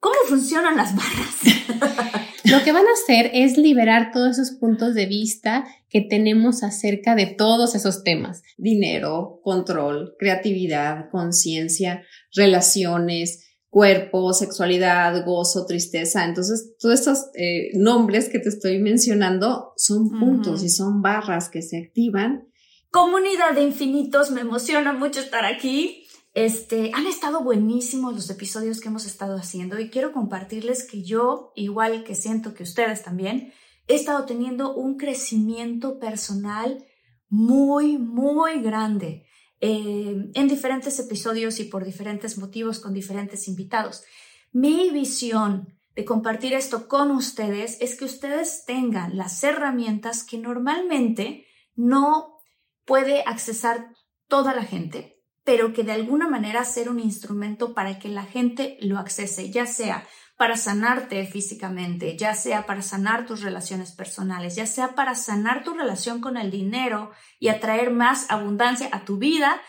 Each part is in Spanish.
¿Cómo funcionan las barras? Lo que van a hacer es liberar todos esos puntos de vista que tenemos acerca de todos esos temas. Dinero, control, creatividad, conciencia, relaciones, cuerpo, sexualidad, gozo, tristeza. Entonces, todos estos eh, nombres que te estoy mencionando son puntos y son barras que se activan. Comunidad de infinitos, me emociona mucho estar aquí. Este, han estado buenísimos los episodios que hemos estado haciendo y quiero compartirles que yo, igual que siento que ustedes también, he estado teniendo un crecimiento personal muy, muy grande eh, en diferentes episodios y por diferentes motivos con diferentes invitados. Mi visión de compartir esto con ustedes es que ustedes tengan las herramientas que normalmente no puede accesar toda la gente pero que de alguna manera ser un instrumento para que la gente lo accese, ya sea para sanarte físicamente, ya sea para sanar tus relaciones personales, ya sea para sanar tu relación con el dinero y atraer más abundancia a tu vida.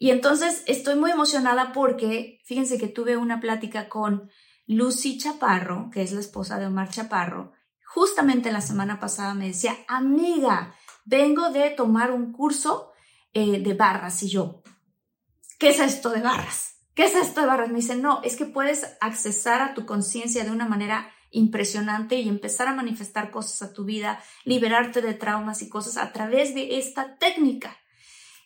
Y entonces estoy muy emocionada porque fíjense que tuve una plática con Lucy Chaparro, que es la esposa de Omar Chaparro. Justamente la semana pasada me decía, amiga, vengo de tomar un curso eh, de barras y yo, ¿qué es esto de barras? ¿Qué es esto de barras? Me dice, no, es que puedes accesar a tu conciencia de una manera impresionante y empezar a manifestar cosas a tu vida, liberarte de traumas y cosas a través de esta técnica.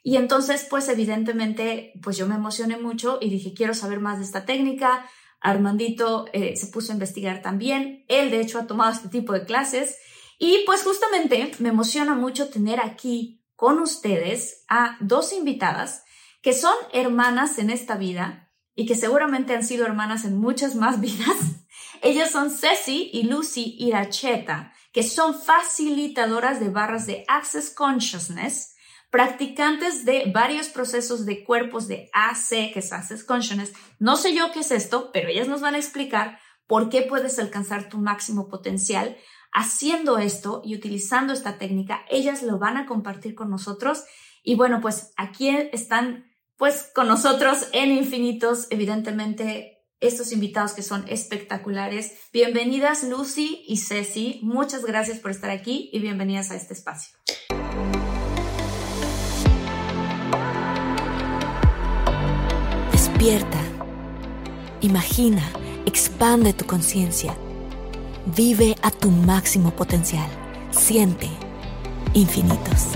Y entonces, pues evidentemente, pues yo me emocioné mucho y dije, quiero saber más de esta técnica. Armandito eh, se puso a investigar también. Él, de hecho, ha tomado este tipo de clases. Y pues justamente me emociona mucho tener aquí con ustedes a dos invitadas que son hermanas en esta vida y que seguramente han sido hermanas en muchas más vidas. Ellas son Ceci y Lucy Iracheta, que son facilitadoras de barras de Access Consciousness, practicantes de varios procesos de cuerpos de AC, que es Access Consciousness. No sé yo qué es esto, pero ellas nos van a explicar por qué puedes alcanzar tu máximo potencial haciendo esto y utilizando esta técnica. Ellas lo van a compartir con nosotros. Y bueno, pues aquí están pues con nosotros en Infinitos, evidentemente, estos invitados que son espectaculares. Bienvenidas Lucy y Ceci, muchas gracias por estar aquí y bienvenidas a este espacio. Despierta, imagina, expande tu conciencia, vive a tu máximo potencial, siente infinitos.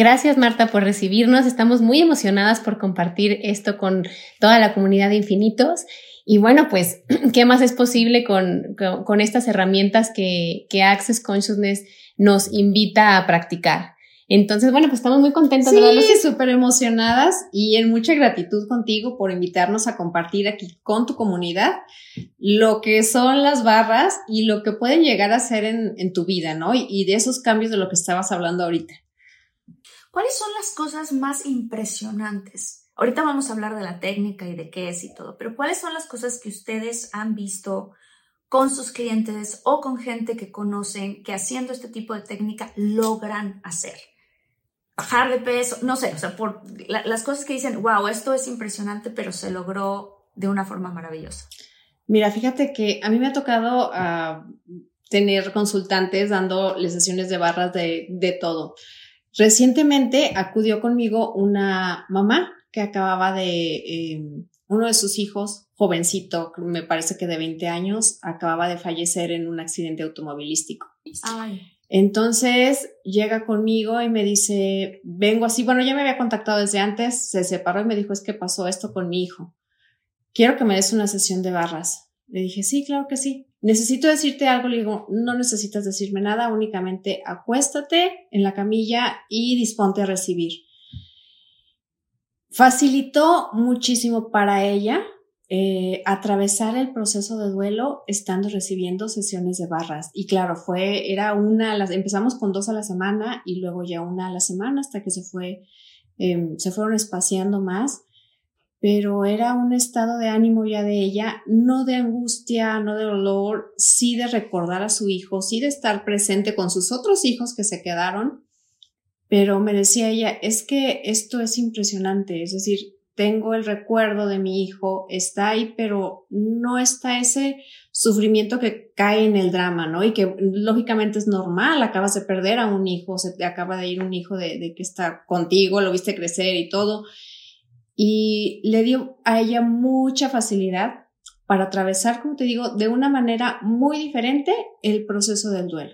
Gracias Marta por recibirnos. Estamos muy emocionadas por compartir esto con toda la comunidad de infinitos. Y bueno, pues, ¿qué más es posible con, con, estas herramientas que, que, Access Consciousness nos invita a practicar? Entonces, bueno, pues estamos muy contentas. Sí, súper emocionadas y en mucha gratitud contigo por invitarnos a compartir aquí con tu comunidad lo que son las barras y lo que pueden llegar a ser en, en tu vida, ¿no? Y, y de esos cambios de lo que estabas hablando ahorita. ¿Cuáles son las cosas más impresionantes? Ahorita vamos a hablar de la técnica y de qué es y todo, pero ¿cuáles son las cosas que ustedes han visto con sus clientes o con gente que conocen que haciendo este tipo de técnica logran hacer? Bajar de peso, no sé, o sea, por las cosas que dicen, wow, esto es impresionante, pero se logró de una forma maravillosa. Mira, fíjate que a mí me ha tocado uh, tener consultantes dándoles sesiones de barras de, de todo. Recientemente acudió conmigo una mamá que acababa de, eh, uno de sus hijos, jovencito, me parece que de 20 años, acababa de fallecer en un accidente automovilístico. Ay. Entonces llega conmigo y me dice, vengo así, bueno, ya me había contactado desde antes, se separó y me dijo, es que pasó esto con mi hijo. Quiero que me des una sesión de barras. Le dije, sí, claro que sí. Necesito decirte algo, le digo, no necesitas decirme nada, únicamente acuéstate en la camilla y disponte a recibir. Facilitó muchísimo para ella eh, atravesar el proceso de duelo estando recibiendo sesiones de barras. Y claro, fue, era una, las, empezamos con dos a la semana y luego ya una a la semana hasta que se fue, em, se fueron espaciando más. Pero era un estado de ánimo ya de ella, no de angustia, no de dolor, sí de recordar a su hijo, sí de estar presente con sus otros hijos que se quedaron. Pero me decía ella, es que esto es impresionante, es decir, tengo el recuerdo de mi hijo, está ahí, pero no está ese sufrimiento que cae en el drama, ¿no? Y que lógicamente es normal, acabas de perder a un hijo, se te acaba de ir un hijo de, que está contigo, lo viste crecer y todo. Y le dio a ella mucha facilidad para atravesar, como te digo, de una manera muy diferente el proceso del duelo.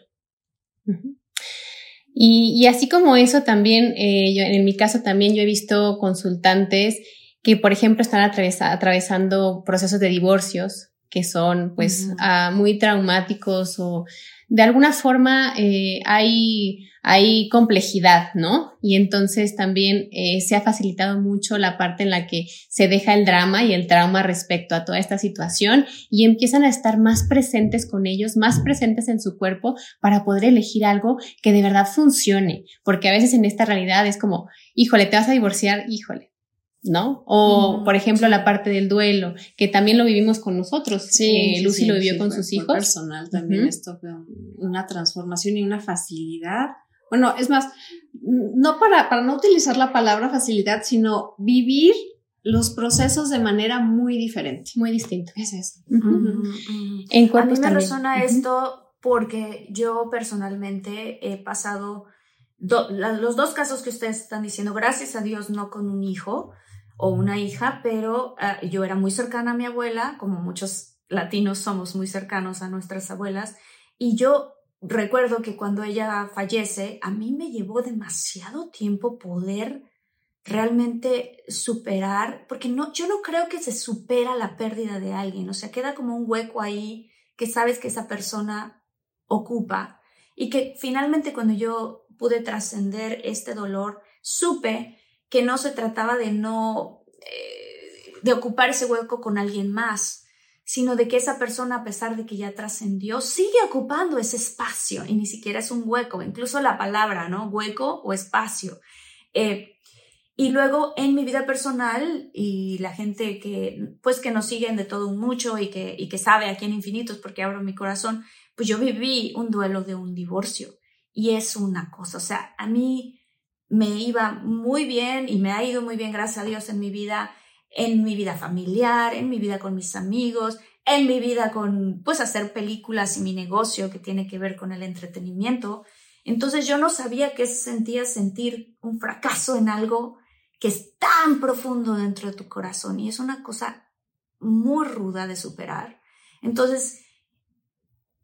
Y, así como eso también, eh, yo, en mi caso también yo he visto consultantes que, por ejemplo, están atravesando procesos de divorcios que son pues ah, muy traumáticos o de alguna forma eh, hay, hay complejidad, ¿no? Y entonces también eh, se ha facilitado mucho la parte en la que se deja el drama y el trauma respecto a toda esta situación y empiezan a estar más presentes con ellos, más presentes en su cuerpo para poder elegir algo que de verdad funcione, porque a veces en esta realidad es como, híjole, te vas a divorciar, híjole, ¿no? O, por ejemplo, la parte del duelo, que también lo vivimos con nosotros. Sí, Lucy lo vivió con sus hijos. personal también esto fue una transformación y una facilidad. Bueno, es más, no para, para no utilizar la palabra facilidad, sino vivir los procesos de manera muy diferente. Muy distinto. Es eso. En A mí me resuena esto porque yo personalmente he pasado los dos casos que ustedes están diciendo, gracias a Dios, no con un hijo, o una hija, pero ah, yo era muy cercana a mi abuela, como muchos latinos somos muy cercanos a nuestras abuelas, y yo recuerdo que cuando ella fallece, a mí me llevó demasiado tiempo poder realmente superar, porque no, yo no creo que se supera la pérdida de alguien, o sea, queda como un hueco ahí que sabes que esa persona ocupa y que finalmente cuando yo pude trascender este dolor, supe que no se trataba de no, eh, de ocupar ese hueco con alguien más, sino de que esa persona, a pesar de que ya trascendió, sigue ocupando ese espacio y ni siquiera es un hueco, incluso la palabra, ¿no? Hueco o espacio. Eh, y luego en mi vida personal y la gente que, pues que nos siguen de todo mucho y que, y que sabe aquí en Infinitos porque abro mi corazón, pues yo viví un duelo de un divorcio y es una cosa, o sea, a mí me iba muy bien y me ha ido muy bien, gracias a Dios, en mi vida, en mi vida familiar, en mi vida con mis amigos, en mi vida con, pues, hacer películas y mi negocio que tiene que ver con el entretenimiento. Entonces yo no sabía qué se sentía sentir un fracaso en algo que es tan profundo dentro de tu corazón y es una cosa muy ruda de superar. Entonces,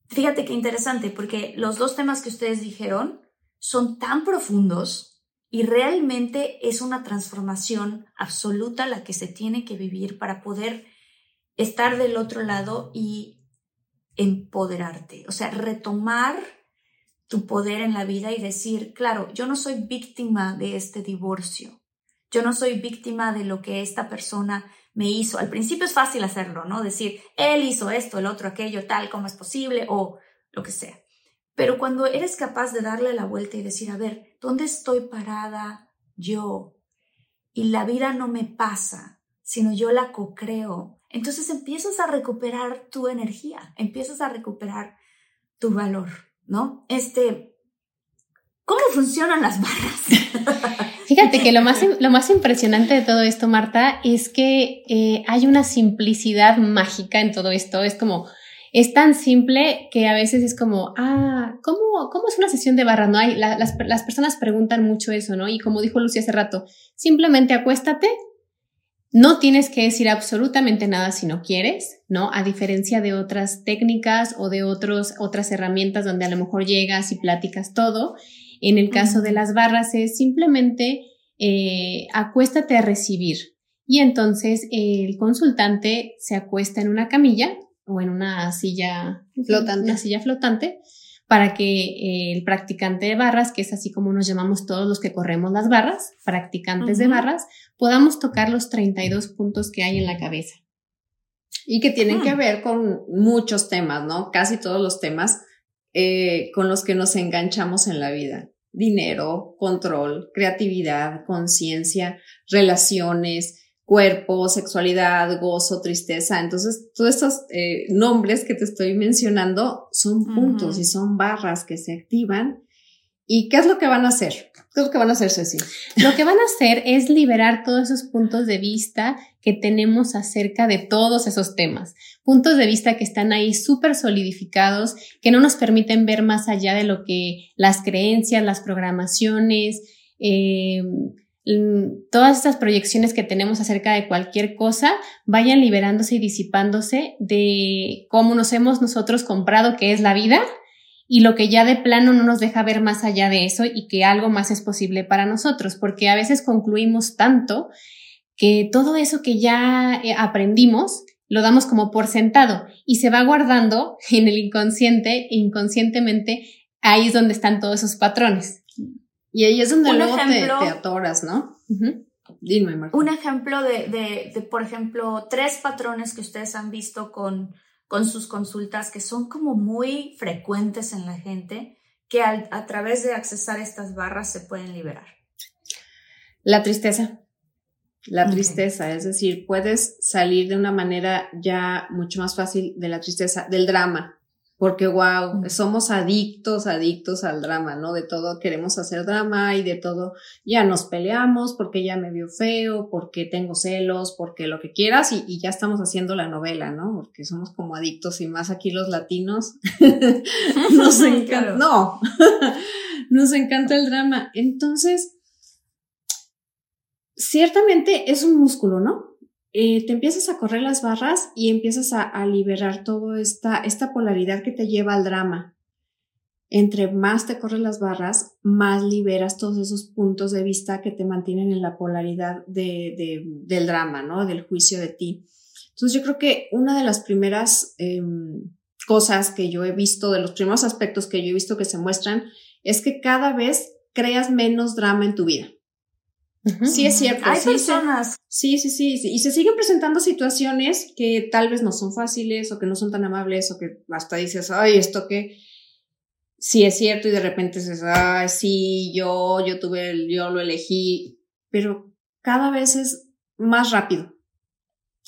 fíjate qué interesante, porque los dos temas que ustedes dijeron son tan profundos y realmente es una transformación absoluta la que se tiene que vivir para poder estar del otro lado y empoderarte, o sea, retomar tu poder en la vida y decir, claro, yo no soy víctima de este divorcio, yo no soy víctima de lo que esta persona me hizo. Al principio es fácil hacerlo, ¿no? Decir, él hizo esto, el otro, aquello, tal, como es posible, o lo que sea. Pero cuando eres capaz de darle la vuelta y decir, a ver, ¿dónde estoy parada yo? Y la vida no me pasa, sino yo la co-creo. Entonces empiezas a recuperar tu energía, empiezas a recuperar tu valor, ¿no? Este, ¿cómo funcionan las barras? Fíjate que lo más, lo más impresionante de todo esto, Marta, es que eh, hay una simplicidad mágica en todo esto. Es como, es tan simple que a veces es como, ah, ¿cómo, cómo es una sesión de barra? No hay, las, las personas preguntan mucho eso, ¿no? Y como dijo Lucy hace rato, simplemente acuéstate, no tienes que decir absolutamente nada si no quieres, ¿no? A diferencia de otras técnicas o de otros, otras herramientas donde a lo mejor llegas y platicas todo. En el caso de las barras es simplemente eh, acuéstate a recibir. Y entonces el consultante se acuesta en una camilla o en una silla flotante, una silla flotante para que eh, el practicante de barras, que es así como nos llamamos todos los que corremos las barras, practicantes de barras, podamos tocar los 32 puntos que hay en la cabeza. Y que tienen que ah. ver con muchos temas, ¿no? Casi todos los temas eh, con los que nos enganchamos en la vida. Dinero, control, creatividad, conciencia, relaciones, cuerpo, sexualidad, gozo, tristeza. Entonces, todos estos eh, nombres que te estoy mencionando son puntos y son barras que se activan. ¿Y qué es lo que van a hacer? ¿Qué es lo que van a hacer, Ceci? Lo que van a hacer es liberar todos esos puntos de vista que tenemos acerca de todos esos temas. Puntos de vista que están ahí súper solidificados, que no nos permiten ver más allá de lo que las creencias, las programaciones, eh, todas estas proyecciones que tenemos acerca de cualquier cosa vayan liberándose y disipándose de cómo nos hemos nosotros comprado que es la vida y lo que ya de plano no nos deja ver más allá de eso y que algo más es posible para nosotros, porque a veces concluimos tanto que todo eso que ya eh, aprendimos lo damos como por sentado y se va guardando en el inconsciente, inconscientemente, ahí es donde están todos esos patrones. Y ahí es donde luego te, atoras, ¿no? Dime, Marta. Un ejemplo de, de, por ejemplo, tres patrones que ustedes han visto con, con sus consultas que son como muy frecuentes en la gente, que a través de accesar estas barras se pueden liberar. La tristeza. La tristeza, es decir, puedes salir de una manera ya mucho más fácil de la tristeza, del drama, porque wow, somos adictos, adictos al drama, ¿no? De todo queremos hacer drama y de todo ya nos peleamos porque ya me vio feo, porque tengo celos, porque lo que quieras y, ya estamos haciendo la novela, ¿no? Porque somos como adictos y más aquí los latinos nos encanta, no, nos encanta el drama. Entonces, ciertamente es un músculo, ¿no? Eh, te empiezas a correr las barras y empiezas a, liberar toda esta, polaridad que te lleva al drama. Entre más te corres las barras, más liberas todos esos puntos de vista que te mantienen en la polaridad de, del drama, ¿no? Del juicio de ti. Entonces yo creo que una de las primeras em, cosas que yo he visto, de los primeros aspectos que yo he visto que se muestran, es que cada vez creas menos drama en tu vida. Sí, es cierto. Hay personas. Sí, sí, sí, Y se siguen presentando situaciones que tal vez no son fáciles o que no son tan amables o que hasta dices, ay, esto que sí es cierto y de repente dices, ay, sí, yo, yo tuve, yo lo elegí, pero cada vez es más rápido.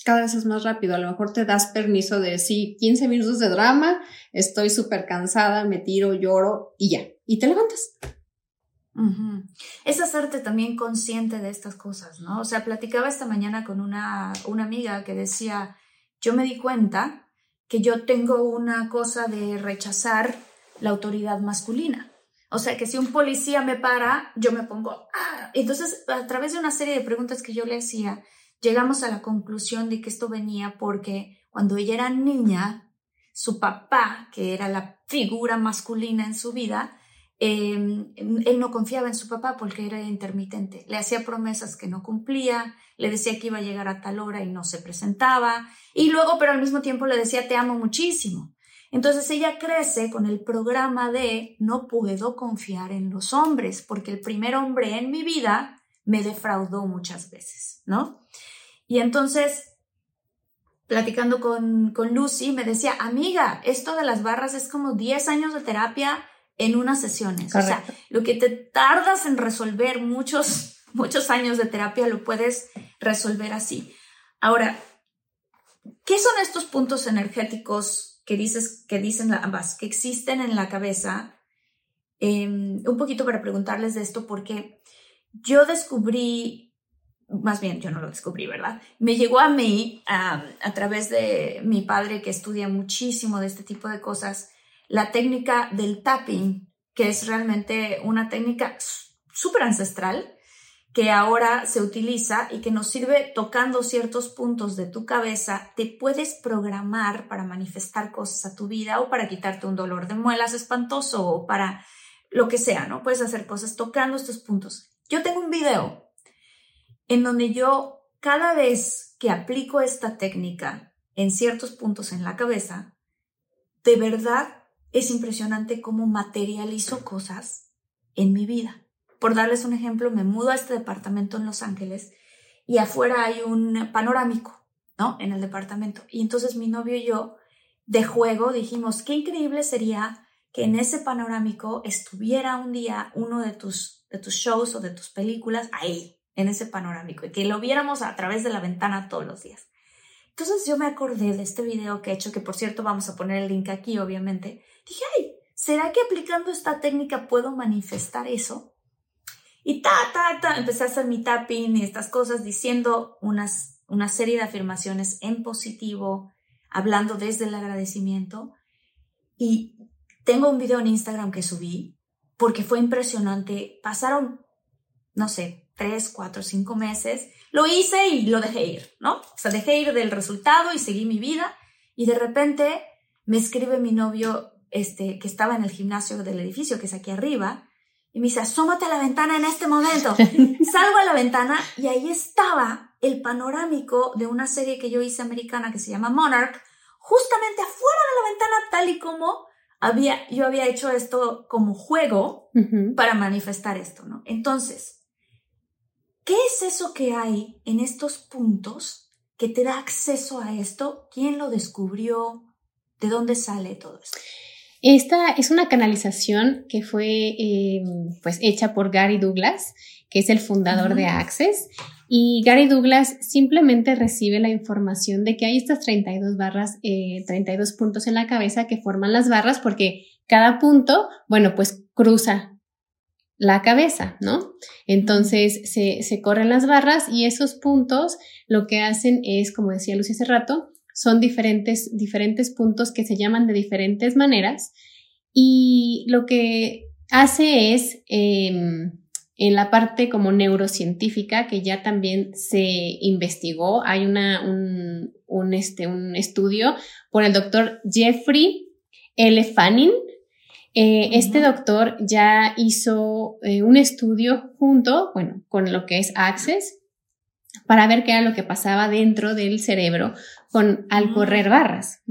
Cada vez es más rápido. A lo mejor te das permiso de, sí, 15 minutos de drama, estoy súper cansada, me tiro, lloro y ya. Y te levantas. Es hacerte también consciente de estas cosas, ¿no? O sea, platicaba esta mañana con una, una amiga que decía, yo me di cuenta que yo tengo una cosa de rechazar la autoridad masculina. O sea, que si un policía me para, yo me pongo, ¡ah! Entonces, a través de una serie de preguntas que yo le hacía, llegamos a la conclusión de que esto venía porque cuando ella era niña, su papá, que era la figura masculina en su vida, Em, él no confiaba en su papá porque era intermitente. Le hacía promesas que no cumplía, le decía que iba a llegar a tal hora y no se presentaba, y luego, pero al mismo tiempo le decía te amo muchísimo. Entonces ella crece con el programa de no puedo confiar en los hombres porque el primer hombre en mi vida me defraudó muchas veces, ¿no? Y entonces, platicando con, con Lucy, me decía, amiga, esto de las barras es como 10 años de terapia en unas sesiones. O sea, lo que te tardas en resolver muchos, muchos años de terapia lo puedes resolver así. Ahora, ¿qué son estos puntos energéticos que dices, que dicen ambas, que existen en la cabeza? Em, un poquito para preguntarles de esto, porque yo descubrí más bien yo no lo descubrí, ¿verdad? Me llegó a mí a través de mi padre que estudia muchísimo de este tipo de cosas, la técnica del tapping, que es realmente una técnica súper ancestral que ahora se utiliza y que nos sirve tocando ciertos puntos de tu cabeza, te puedes programar para manifestar cosas a tu vida o para quitarte un dolor de muelas espantoso o para lo que sea, ¿no? Puedes hacer cosas tocando estos puntos. Yo tengo un video en donde yo cada vez que aplico esta técnica en ciertos puntos en la cabeza, de verdad es impresionante cómo materializo cosas en mi vida. Por darles un ejemplo, me mudo a este departamento en Los Ángeles y afuera hay un panorámico, ¿no? En el departamento. Y entonces mi novio y yo, de juego, dijimos, qué increíble sería que en ese panorámico estuviera un día uno de tus, de tus shows o de tus películas ahí, en ese panorámico, y que lo viéramos a través de la ventana todos los días. Entonces yo me acordé de este video que he hecho, que por cierto vamos a poner el link aquí, obviamente. Dije, ay, ¿será que aplicando esta técnica puedo manifestar eso? Y ta, ta, ta, empecé a hacer mi tapping y estas cosas diciendo unas, una serie de afirmaciones en positivo, hablando desde el agradecimiento. Y tengo un video en Instagram que subí porque fue impresionante. Pasaron, no sé, tres, cuatro, cinco meses. Lo hice y lo dejé ir, ¿no? O sea, dejé ir del resultado y seguí mi vida. Y de repente me escribe mi novio, este, que estaba en el gimnasio del edificio, que es aquí arriba, y me dice, asómate a la ventana en este momento. Salgo a la ventana y ahí estaba el panorámico de una serie que yo hice americana que se llama Monarch, justamente afuera de la ventana, tal y como había, yo había hecho esto como juego para manifestar esto, ¿no? Entonces, ¿qué es eso que hay en estos puntos que te da acceso a esto? ¿Quién lo descubrió? ¿De dónde sale todo esto? Esta es una canalización que fue em, pues hecha por Gary Douglas, que es el fundador de Access. Y Gary Douglas simplemente recibe la información de que hay estas 32 barras, 32 eh, puntos en la cabeza que forman las barras porque cada punto, bueno, pues cruza la cabeza, ¿no? Entonces se, se corren las barras y esos puntos lo que hacen es, como decía Lucy hace rato, son diferentes, diferentes puntos que se llaman de diferentes maneras y lo que hace es em, en la parte como neurocientífica que ya también se investigó, hay una, un, este, un estudio por el doctor Jeffrey L. Fanning. Eh, este doctor ya hizo eh, un estudio junto, bueno, con lo que es Access para ver qué era lo que pasaba dentro del cerebro con, al mm. correr barras.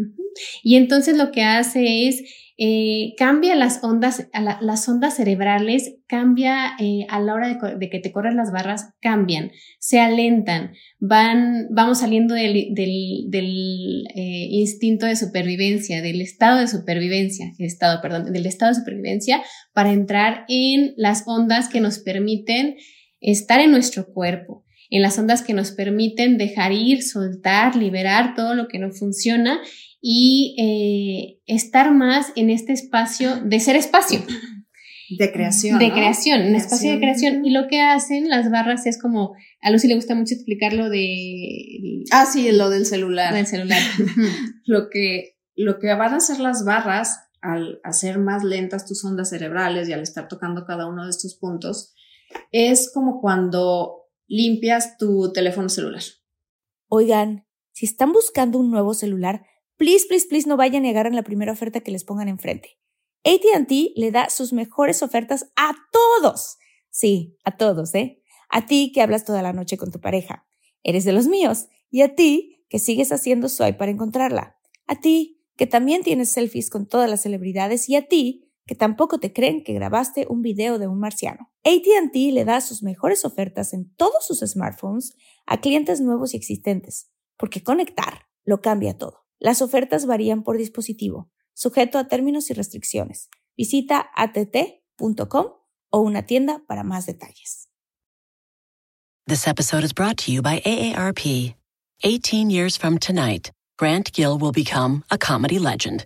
Y entonces lo que hace es eh, cambia las ondas, las ondas cerebrales, cambia eh, a la hora de, que te corren las barras, cambian, se alentan, van, vamos saliendo del, del, eh, instinto de supervivencia, del estado de supervivencia, estado, perdón, del estado de supervivencia para entrar en las ondas que nos permiten estar en nuestro cuerpo en las ondas que nos permiten dejar ir, soltar, liberar todo lo que no funciona y eh, estar más en este espacio de ser espacio. De creación. De creación, un espacio de creación. Y lo que hacen las barras es como, a Lucy le gusta mucho explicar lo de... Ah, sí, lo del celular. Lo del celular. lo, que, lo que van a hacer las barras al hacer más lentas tus ondas cerebrales y al estar tocando cada uno de estos puntos, es como cuando limpias tu teléfono celular. Oigan, si están buscando un nuevo celular, please, please, please no vayan a negar en la primera oferta que les pongan enfrente. ATT le da sus mejores ofertas a todos. Sí, a todos, ¿eh? A ti que hablas toda la noche con tu pareja. Eres de los míos. Y a ti que sigues haciendo swipe para encontrarla. A ti que también tienes selfies con todas las celebridades. Y a ti que tampoco te creen que grabaste un video de un marciano. ATT le da sus mejores ofertas en todos sus smartphones a clientes nuevos y existentes, porque conectar lo cambia todo. Las ofertas varían por dispositivo, sujeto a términos y restricciones. Visita att.com o una tienda para más detalles. This episode is brought to you by AARP. 18 years from tonight, Grant Gill will become a comedy legend.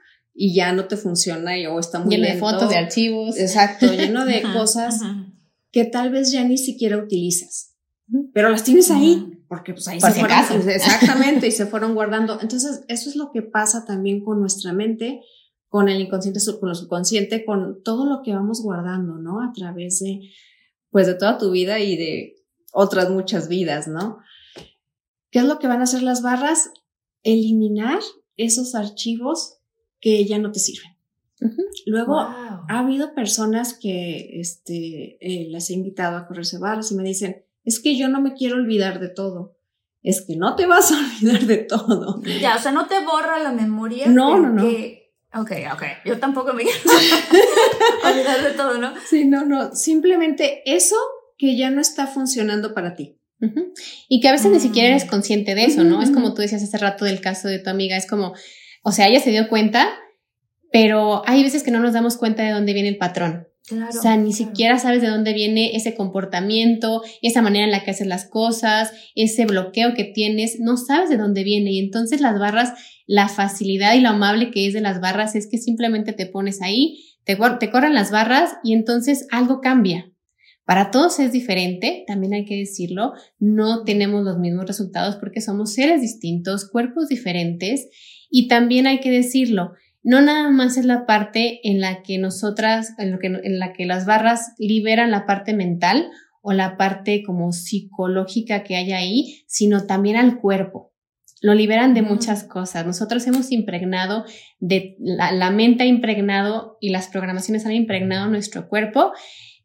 y ya no te funciona y, o está muy lleno lento. de fotos, de archivos. Exacto, lleno de cosas que tal vez ya ni siquiera utilizas. Pero las tienes ahí, porque pues ahí Por se si fueron. Exactamente, y se fueron guardando. Entonces, eso es lo que pasa también con nuestra mente, con el inconsciente, con lo subconsciente, con todo lo que vamos guardando, ¿no? A través de, pues, de toda tu vida y de otras muchas vidas, ¿no? ¿Qué es lo que van a hacer las barras? Eliminar esos archivos que ya no te sirven. Luego, Wow. ha habido personas que este, eh, las he invitado a correrse barras y me dicen, es que yo no me quiero olvidar de todo. Es que no te vas a olvidar de todo. Ya, o sea, no te borra la memoria. No, no, no. que- Ok, ok. Yo tampoco me quiero olvidar de todo, ¿no? Sí, no, no. Simplemente eso que ya no está funcionando para ti. Y que a veces ni siquiera eres Mm. consciente de eso, ¿no? Es como tú decías hace rato del caso de tu amiga, es como, o sea, ella se dio cuenta, pero hay veces que no nos damos cuenta de dónde viene el patrón. Claro. o sea, ni claro. siquiera sabes de dónde viene ese comportamiento, esa manera en la que haces las cosas, ese bloqueo que tienes, no sabes de dónde viene. Y entonces las barras, la facilidad y lo amable que es de las barras es que simplemente te pones ahí, te corren las barras y entonces algo cambia. Para todos es diferente, también hay que decirlo, no tenemos los mismos resultados porque somos seres distintos, cuerpos diferentes y también hay que decirlo, no nada más es la parte en la que nosotras, en, lo que, en la que las barras liberan la parte mental o la parte como psicológica que hay ahí, sino también al cuerpo. Lo liberan de muchas cosas. Nosotros hemos impregnado, de, la, la mente ha impregnado y las programaciones han impregnado nuestro cuerpo,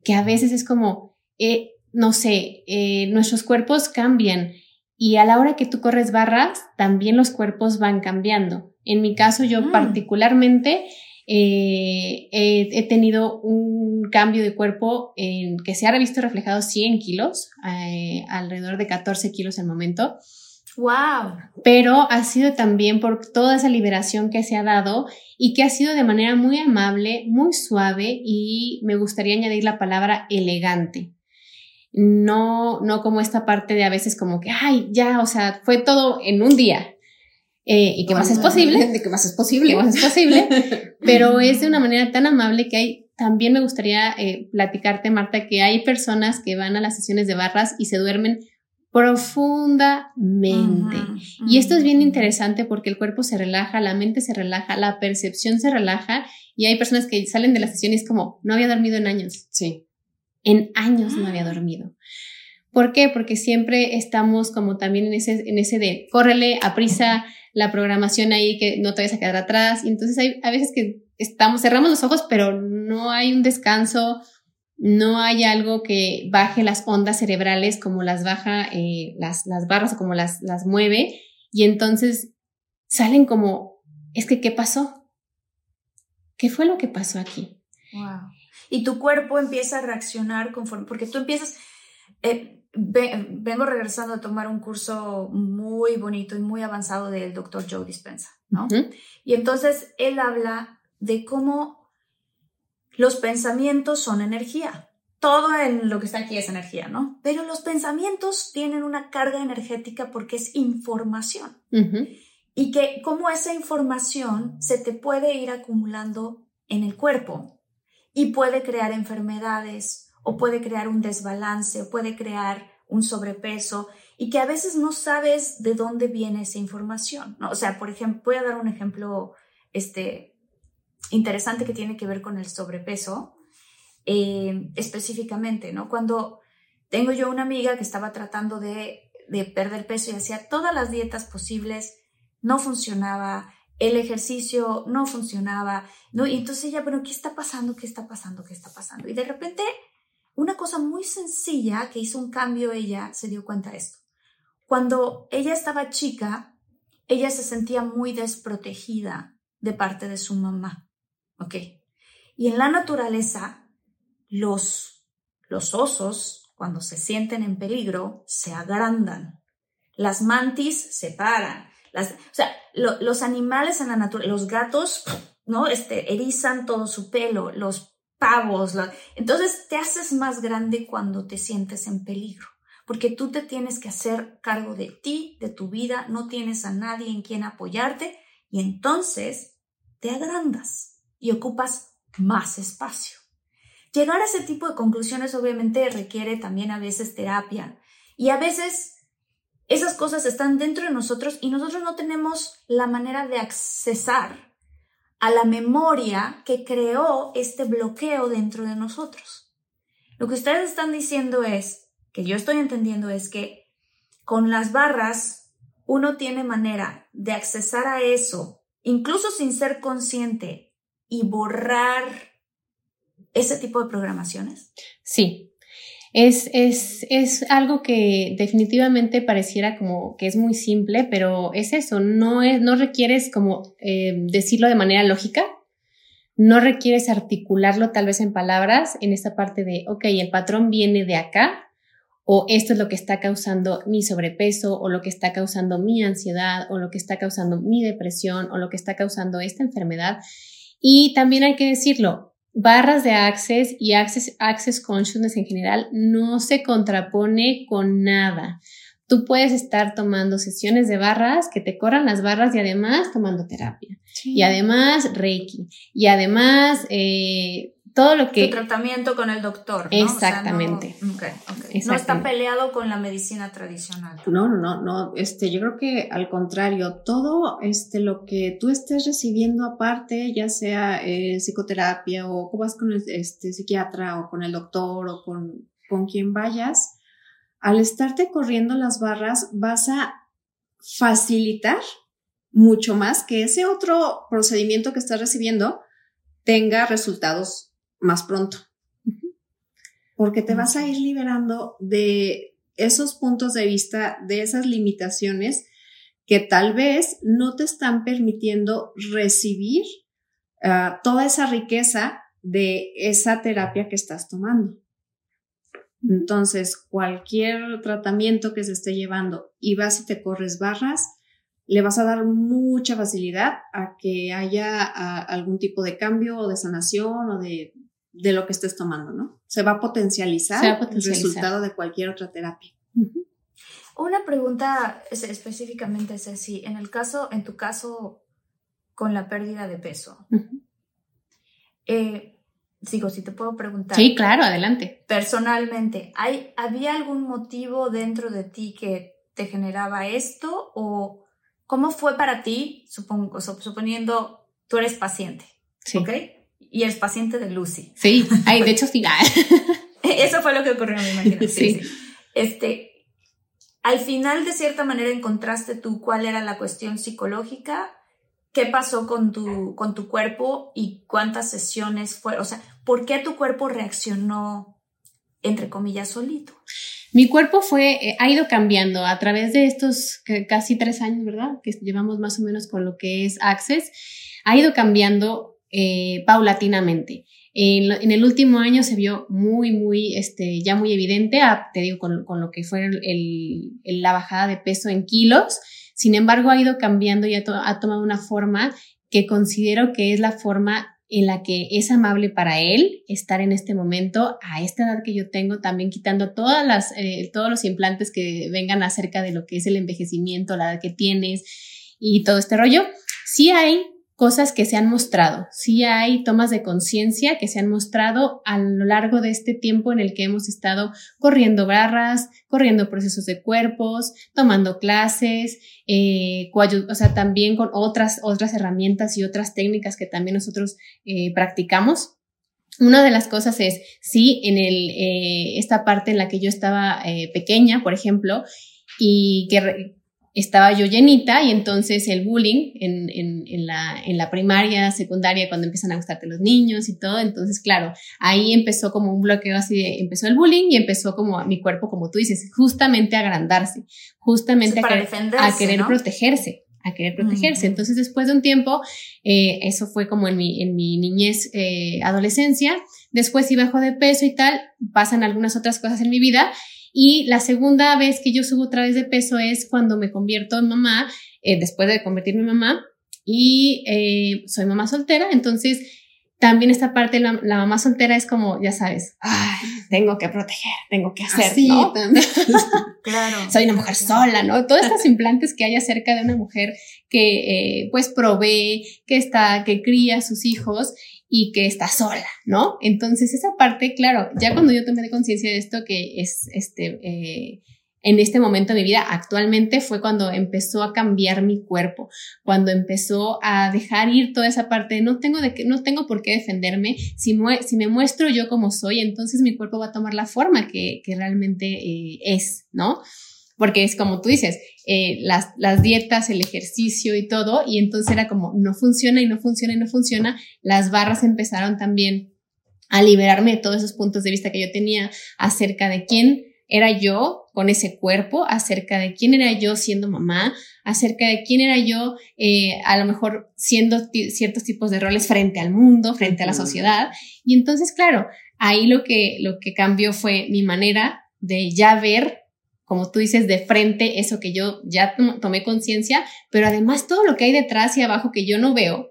que a veces es como, eh, no sé, eh, nuestros cuerpos cambian y a la hora que tú corres barras, también los cuerpos van cambiando. En mi caso, yo Mm. particularmente eh, he, he tenido un cambio de cuerpo en, que se ha visto reflejado 100 kilos, eh, alrededor de 14 kilos al momento, Wow. pero ha sido también por toda esa liberación que se ha dado y que ha sido de manera muy amable, muy suave y me gustaría añadir la palabra elegante. No, no como esta parte de a veces como que, ay, ya, o sea, fue todo en un día. Eh, ¿Y qué más es posible? ¿De qué más es posible? ¿Qué más es posible? Pero es de una manera tan amable que hay, también me gustaría eh, platicarte, Marta, que hay personas que van a las sesiones de barras y se duermen profundamente. Y esto es bien interesante porque el cuerpo se relaja, la mente se relaja, la percepción se relaja y hay personas que salen de la sesión y es como, no había dormido en años, Sí. En años no había dormido. ¿Por qué? Porque siempre estamos como también en ese, en ese de, córrele, a prisa, la programación ahí que no te vayas a quedar atrás. Y entonces hay a veces que estamos, cerramos los ojos, pero no hay un descanso, no hay algo que baje las ondas cerebrales como las baja eh, las, las barras o como las, las mueve. Y entonces salen como, es que, ¿qué pasó? ¿Qué fue lo que pasó aquí? Wow. Y tu cuerpo empieza a reaccionar conforme, porque tú empiezas, eh, ve- vengo regresando a tomar un curso muy bonito y muy avanzado del doctor Joe Dispenza, ¿no? Y entonces él habla de cómo los pensamientos son energía. Todo en lo que está aquí es energía, ¿no? Pero los pensamientos tienen una carga energética porque es información y que cómo esa información se te puede ir acumulando en el cuerpo y puede crear enfermedades o puede crear un desbalance o puede crear un sobrepeso y que a veces no sabes de dónde viene esa información, ¿no? O sea, por ejemplo, voy a dar un ejemplo este, interesante que tiene que ver con el sobrepeso eh, específicamente, ¿no? Cuando tengo yo una amiga que estaba tratando de, de perder peso y hacía todas las dietas posibles, no funcionaba, el ejercicio no funcionaba, ¿no? Y entonces ella, pero ¿qué está pasando? ¿Qué está pasando? ¿Qué está pasando? Y de repente, una cosa muy sencilla que hizo un cambio ella, se dio cuenta de esto. Cuando ella estaba chica, ella se sentía muy desprotegida de parte de su mamá, ¿ok? Y en la naturaleza, los, los osos, cuando se sienten en peligro, se agrandan Las mantis se paran. O sea, los animales en la naturaleza, los gatos, ¿no? Este, erizan todo su pelo, los pavos. entonces te haces más grande cuando te sientes en peligro, porque tú te tienes que hacer cargo de ti, de tu vida, no tienes a nadie en quien apoyarte y entonces te agrandas y ocupas más espacio. Llegar a ese tipo de conclusiones obviamente requiere también a veces terapia y a veces esas cosas están dentro de nosotros y nosotros no tenemos la manera de accesar a la memoria que creó este bloqueo dentro de nosotros. Lo que ustedes están diciendo es, que yo estoy entendiendo es que con las barras uno tiene manera de accesar a eso, incluso sin ser consciente, y borrar ese tipo de programaciones. Sí, es, es, es, algo que definitivamente pareciera como que es muy simple, pero es eso, no, es, no requieres como eh, decirlo de manera lógica, no requieres articularlo tal vez en palabras en esta parte de, ok, el patrón viene de acá, o esto es lo que está causando mi sobrepeso, o lo que está causando mi ansiedad, o lo que está causando mi depresión, o lo que está causando esta enfermedad. Y también hay que decirlo, barras de Access y Access, Access Consciousness en general no se contrapone con nada. Tú puedes estar tomando sesiones de barras que te corran las barras y además tomando terapia. Y además Reiki. Y además eh, todo lo que... Tu tratamiento con el doctor. ¿no? Exactamente. no, está peleado con la medicina tradicional. No, no, no, no. Este, yo creo que al contrario, todo este, lo que tú estés recibiendo aparte, ya sea eh, psicoterapia o vas con el este, psiquiatra o con el doctor o con, con quien vayas, al estarte corriendo las barras vas a facilitar mucho más que ese otro procedimiento que estás recibiendo tenga resultados más pronto. Porque te vas a ir liberando de esos puntos de vista, de esas limitaciones que tal vez no te están permitiendo recibir ah, toda esa riqueza de esa terapia que estás tomando. Entonces, cualquier tratamiento que se esté llevando y vas y te corres barras, le vas a dar mucha facilidad a que haya ah, algún tipo de cambio o de sanación o de de lo que estés tomando, ¿no? Se va a potencializar, el resultado de cualquier otra terapia. Una pregunta específicamente es así, en el caso, en tu caso, con la pérdida de peso, eh, sigo, si te puedo preguntar. Sí, claro, adelante. Personalmente, ¿hay, ¿había algún motivo dentro de ti que te generaba esto o cómo fue para ti, supongo, suponiendo tú eres paciente? Sí. ¿Ok? Y es paciente de Lucy. Sí, Ay, de hecho sí. Eso fue lo que ocurrió, me imagino. Sí. Este, al final, de cierta manera, encontraste tú cuál era la cuestión psicológica, qué pasó con tu, con tu cuerpo y cuántas sesiones fueron, o sea, ¿por qué tu cuerpo reaccionó, entre comillas, solito? Mi cuerpo fue, eh, ha ido cambiando a través de estos casi tres años, ¿verdad? Que llevamos más o menos con lo que es Access. Ha ido cambiando eh, paulatinamente. En, el último año se vio muy, muy, este, ya muy evidente, te digo, con, lo que fue la bajada de peso en kilos. Sin embargo, ha ido cambiando y ha, tomado una forma que considero que es la forma en la que es amable para él estar en este momento, a esta edad que yo tengo, también quitando todas las, eh, todos los implantes que vengan acerca de lo que es el envejecimiento, la edad que tienes y todo este rollo. Sí hay cosas que se han mostrado. Sí hay tomas de conciencia que se han mostrado a lo largo de este tiempo en el que hemos estado corriendo barras, corriendo procesos de cuerpos, tomando clases, eh, o sea, también con otras, otras herramientas y otras técnicas que también nosotros eh, practicamos. Una de las cosas es, sí, en el, eh, esta parte en la que yo estaba pequeña, por ejemplo, y que estaba yo llenita y entonces el bullying en, en, en, la, en la primaria, secundaria, cuando empiezan a gustarte los niños y todo, entonces claro, ahí empezó como un bloqueo así de, empezó el bullying y empezó como mi cuerpo, como tú dices, justamente a agrandarse, justamente a, querer, a querer protegerse a querer protegerse. Entonces, después de un tiempo, eh, eso fue como en mi, en mi niñez, eh, adolescencia, después si bajo de peso y tal, pasan algunas otras cosas en mi vida Y la segunda vez que yo subo otra vez de peso es cuando me convierto en mamá, eh, después de convertirme en mamá, y eh, soy mamá soltera, entonces también esta parte, la, la mamá soltera es como, ya sabes, tengo que proteger, tengo que hacer, Así. Claro. Soy una mujer sola, ¿no? Todos estos implantes que hay acerca de una mujer que eh, pues provee, que está, que cría a sus hijos y que está sola, ¿no? Entonces esa parte, claro, ya cuando yo tomé conciencia de esto que es este eh, en este momento de mi vida actualmente fue cuando empezó a cambiar mi cuerpo, cuando empezó a dejar ir toda esa parte, no tengo, de que, no tengo por qué defenderme, si, me muestro yo como soy, entonces mi cuerpo va a tomar la forma que, que realmente eh, es, ¿no? Porque es como tú dices, eh, las, las dietas, el ejercicio y todo, y entonces era como, no funciona y no funciona y no funciona, las barras empezaron también a liberarme de todos esos puntos de vista que yo tenía acerca de quién era yo con ese cuerpo, acerca de quién era yo siendo mamá, acerca de quién era yo eh, a lo mejor siendo ciertos tipos de roles frente al mundo, frente a la sociedad. Y entonces, claro, ahí lo que, lo que cambió fue mi manera de ya ver, como tú dices, de frente eso que yo ya tomé conciencia, pero además todo lo que hay detrás y abajo que yo no veo,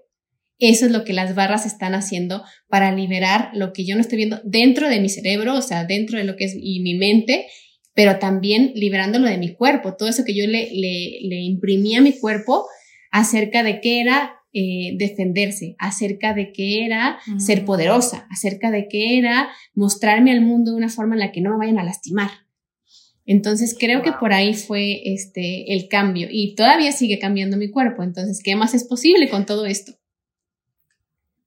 eso es lo que las barras están haciendo para liberar lo que yo no estoy viendo dentro de mi cerebro, o sea, dentro de lo que es y mi mente, pero también liberándolo de mi cuerpo, todo eso que yo le, le, le imprimí a mi cuerpo acerca de qué era eh, defenderse, acerca de qué era mm. ser poderosa, acerca de qué era mostrarme al mundo de una forma en la que no me vayan a lastimar. Entonces creo wow. que por ahí fue este el cambio y todavía sigue cambiando mi cuerpo. Entonces, ¿qué más es posible con todo esto?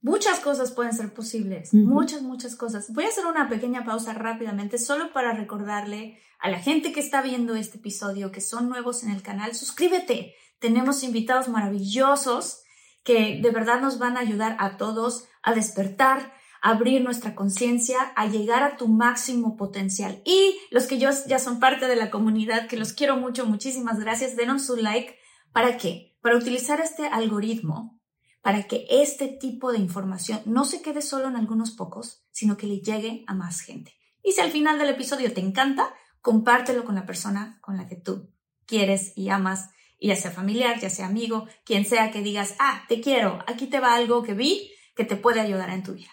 Muchas cosas pueden ser posibles, uh -huh. muchas, muchas cosas. Voy a hacer una pequeña pausa rápidamente solo para recordarle a la gente que está viendo este episodio, que son nuevos en el canal, suscríbete. Tenemos invitados maravillosos que de verdad nos van a ayudar a todos a despertar, abrir nuestra conciencia, a llegar a tu máximo potencial. Y los que yo, ya son parte de la comunidad, que los quiero mucho, muchísimas gracias, denos su like. ¿Para qué? Para utilizar este algoritmo para que este tipo de información no se quede solo en algunos pocos, sino que le llegue a más gente. Y si al final del episodio te encanta, compártelo con la persona con la que tú quieres y amas, ya sea familiar, ya sea amigo, quien sea que digas, ah, te quiero, aquí te va algo que vi que te puede ayudar en tu vida.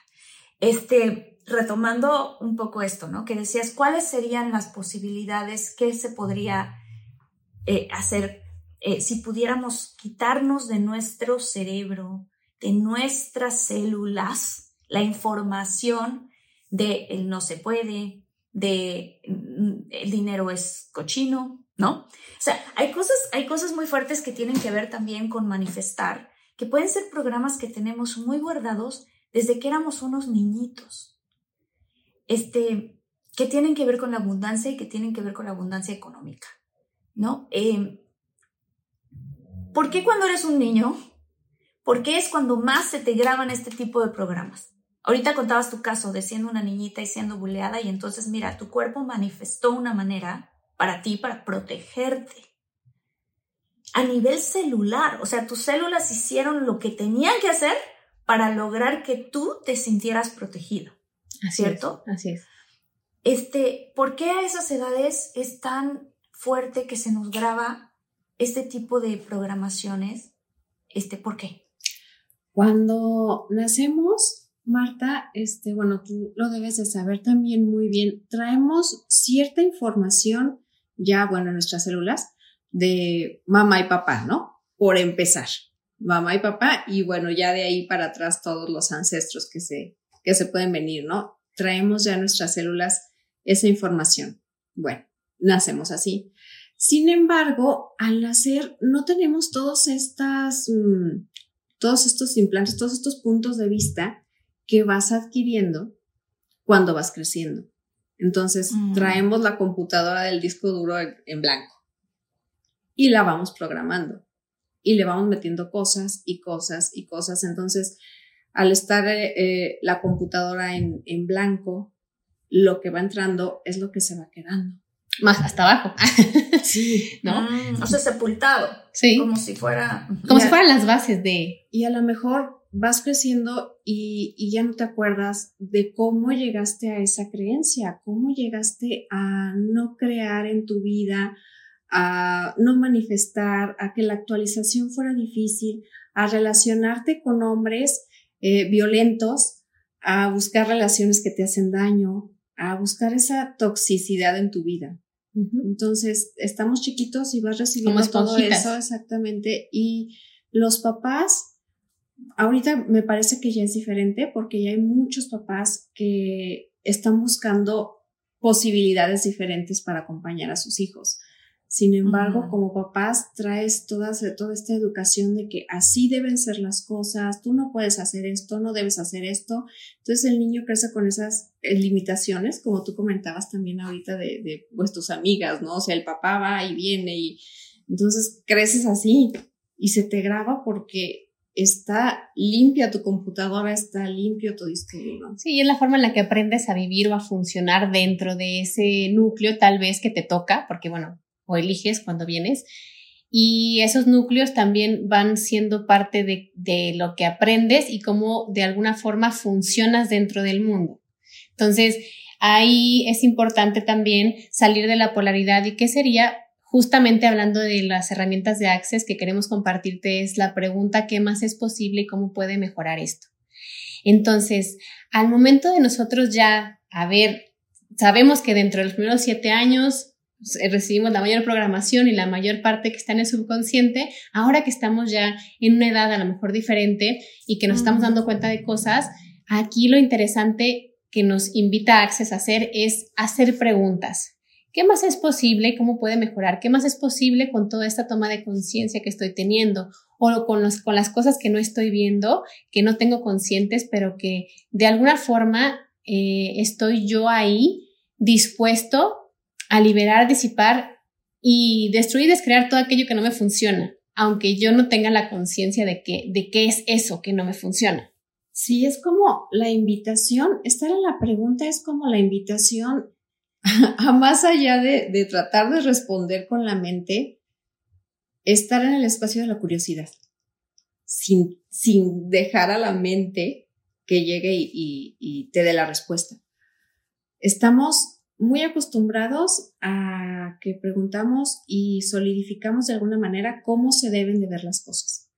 Este, retomando un poco esto, ¿no? Que decías, ¿cuáles serían las posibilidades que se podría eh, hacer eh, si pudiéramos quitarnos de nuestro cerebro, de nuestras células, la información de el no se puede, de mm, el dinero es cochino, ¿no? O sea, hay cosas, hay cosas muy fuertes que tienen que ver también con manifestar, que pueden ser programas que tenemos muy guardados desde que éramos unos niñitos. Este, que tienen que ver con la abundancia y que tienen que ver con la abundancia económica, ¿no? Eh, ¿Por qué cuando eres un niño? ¿Por qué es cuando más se te graban este tipo de programas? Ahorita contabas tu caso de siendo una niñita y siendo buleada y entonces mira, tu cuerpo manifestó una manera para ti, para protegerte. A nivel celular, o sea, tus células hicieron lo que tenían que hacer para lograr que tú te sintieras protegido. Así ¿Cierto? Es, así es. Este, ¿Por qué a esas edades es tan fuerte que se nos graba este tipo de programaciones, este, ¿por qué? Cuando nacemos, Marta, este, bueno, tú lo debes de saber también muy bien, traemos cierta información ya, bueno, en nuestras células de mamá y papá, ¿no? Por empezar, mamá y papá, y bueno, ya de ahí para atrás todos los ancestros que se, que se pueden venir, ¿no? Traemos ya en nuestras células esa información. Bueno, nacemos así. Sin embargo, al nacer no tenemos todos estas, mmm, todos estos implantes, todos estos puntos de vista que vas adquiriendo cuando vas creciendo. Entonces, mm. traemos la computadora del disco duro en blanco y la vamos programando y le vamos metiendo cosas y cosas y cosas. Entonces, al estar eh, eh, la computadora en, en blanco, lo que va entrando es lo que se va quedando más hasta abajo. sí. ¿No? Mm, o sea, sepultado. Sí. Como si fuera. Como si fueran las bases de. Y a lo mejor vas creciendo y, y, ya no te acuerdas de cómo llegaste a esa creencia, cómo llegaste a no crear en tu vida, a no manifestar, a que la actualización fuera difícil, a relacionarte con hombres eh, violentos, a buscar relaciones que te hacen daño, a buscar esa toxicidad en tu vida. Entonces, estamos chiquitos y vas recibiendo todo eso exactamente. Y los papás, ahorita me parece que ya es diferente porque ya hay muchos papás que están buscando posibilidades diferentes para acompañar a sus hijos. Sin embargo, como papás traes toda, toda esta educación de que así deben ser las cosas, tú no puedes hacer esto, no debes hacer esto. Entonces el niño crece con esas eh, limitaciones, como tú comentabas también ahorita de, de pues, tus amigas, ¿no? O sea, el papá va y viene y entonces creces así y se te graba porque está limpia tu computadora, está limpio tu disco Sí, es la forma en la que aprendes a vivir o a funcionar dentro de ese núcleo tal vez que te toca, porque bueno, o eliges cuando vienes. Y esos núcleos también van siendo parte de, de lo que aprendes y cómo de alguna forma funcionas dentro del mundo. Entonces, ahí es importante también salir de la polaridad y qué sería justamente hablando de las herramientas de Access que queremos compartirte es la pregunta qué más es posible y cómo puede mejorar esto. Entonces, al momento de nosotros ya, a ver, sabemos que dentro de los primeros siete años recibimos la mayor programación y la mayor parte que está en el subconsciente, ahora que estamos ya en una edad a lo mejor diferente y que nos estamos dando cuenta de cosas, aquí lo interesante que nos invita Access a hacer es hacer preguntas. ¿Qué más es posible? ¿Cómo puede mejorar? ¿Qué más es posible con toda esta toma de conciencia que estoy teniendo? O con, los, con las cosas que no estoy viendo, que no tengo conscientes, pero que de alguna forma eh, estoy yo ahí dispuesto a liberar, disipar y destruir, descrear todo aquello que no me funciona, aunque yo no tenga la conciencia de que, de qué es eso que no me funciona. Sí, es como la invitación, estar en la pregunta es como la invitación a más allá de, de tratar de responder con la mente, estar en el espacio de la curiosidad, sin, sin dejar a la mente que llegue y, y, y te dé la respuesta. Estamos muy acostumbrados a que preguntamos y solidificamos de alguna manera cómo se deben de ver las cosas.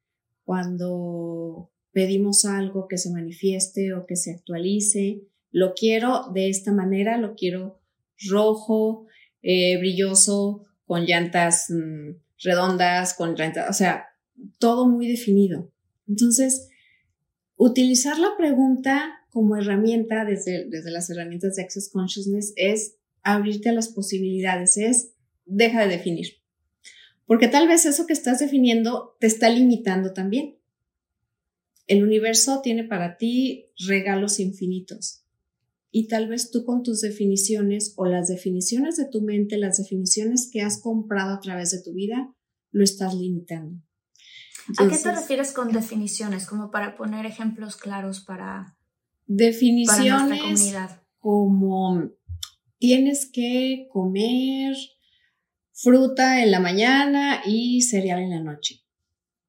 Cuando pedimos algo que se manifieste o que se actualice, lo quiero de esta manera, lo quiero rojo, eh, brilloso, con llantas mm, redondas, con llantas, o sea, todo muy definido. Entonces, utilizar la pregunta como herramienta desde, desde las herramientas de Access Consciousness es abrirte a las posibilidades, es deja de definir. Porque tal vez eso que estás definiendo te está limitando también. El universo tiene para ti regalos infinitos. Y tal vez tú con tus definiciones o las definiciones de tu mente, las definiciones que has comprado a través de tu vida, lo estás limitando. ¿A qué te refieres con definiciones? Como para poner ejemplos claros para, definiciones como tienes que comer fruta en la mañana y cereal en la noche.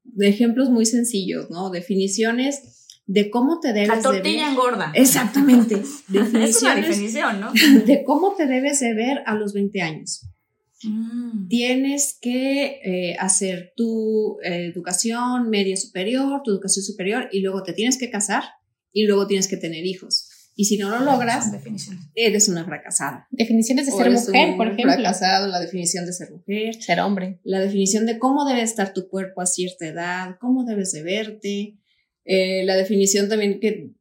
De ejemplos muy sencillos, ¿no? Definiciones de cómo te debes la tortilla engorda. Exactamente. Definiciones es una definición, ¿no? De cómo te debes de ver a los 20 años. Mm. Tienes que eh, hacer tu eh, educación media superior, tu educación superior y luego te tienes que casar y luego tienes que tener hijos. Y si no lo logras, eres una fracasada. Definiciones de ser mujer, por ejemplo. Fracasado, la definición de ser mujer. Ser hombre. La definición de cómo debe estar tu cuerpo a cierta edad, cómo debes de verte. Eh, la definición también que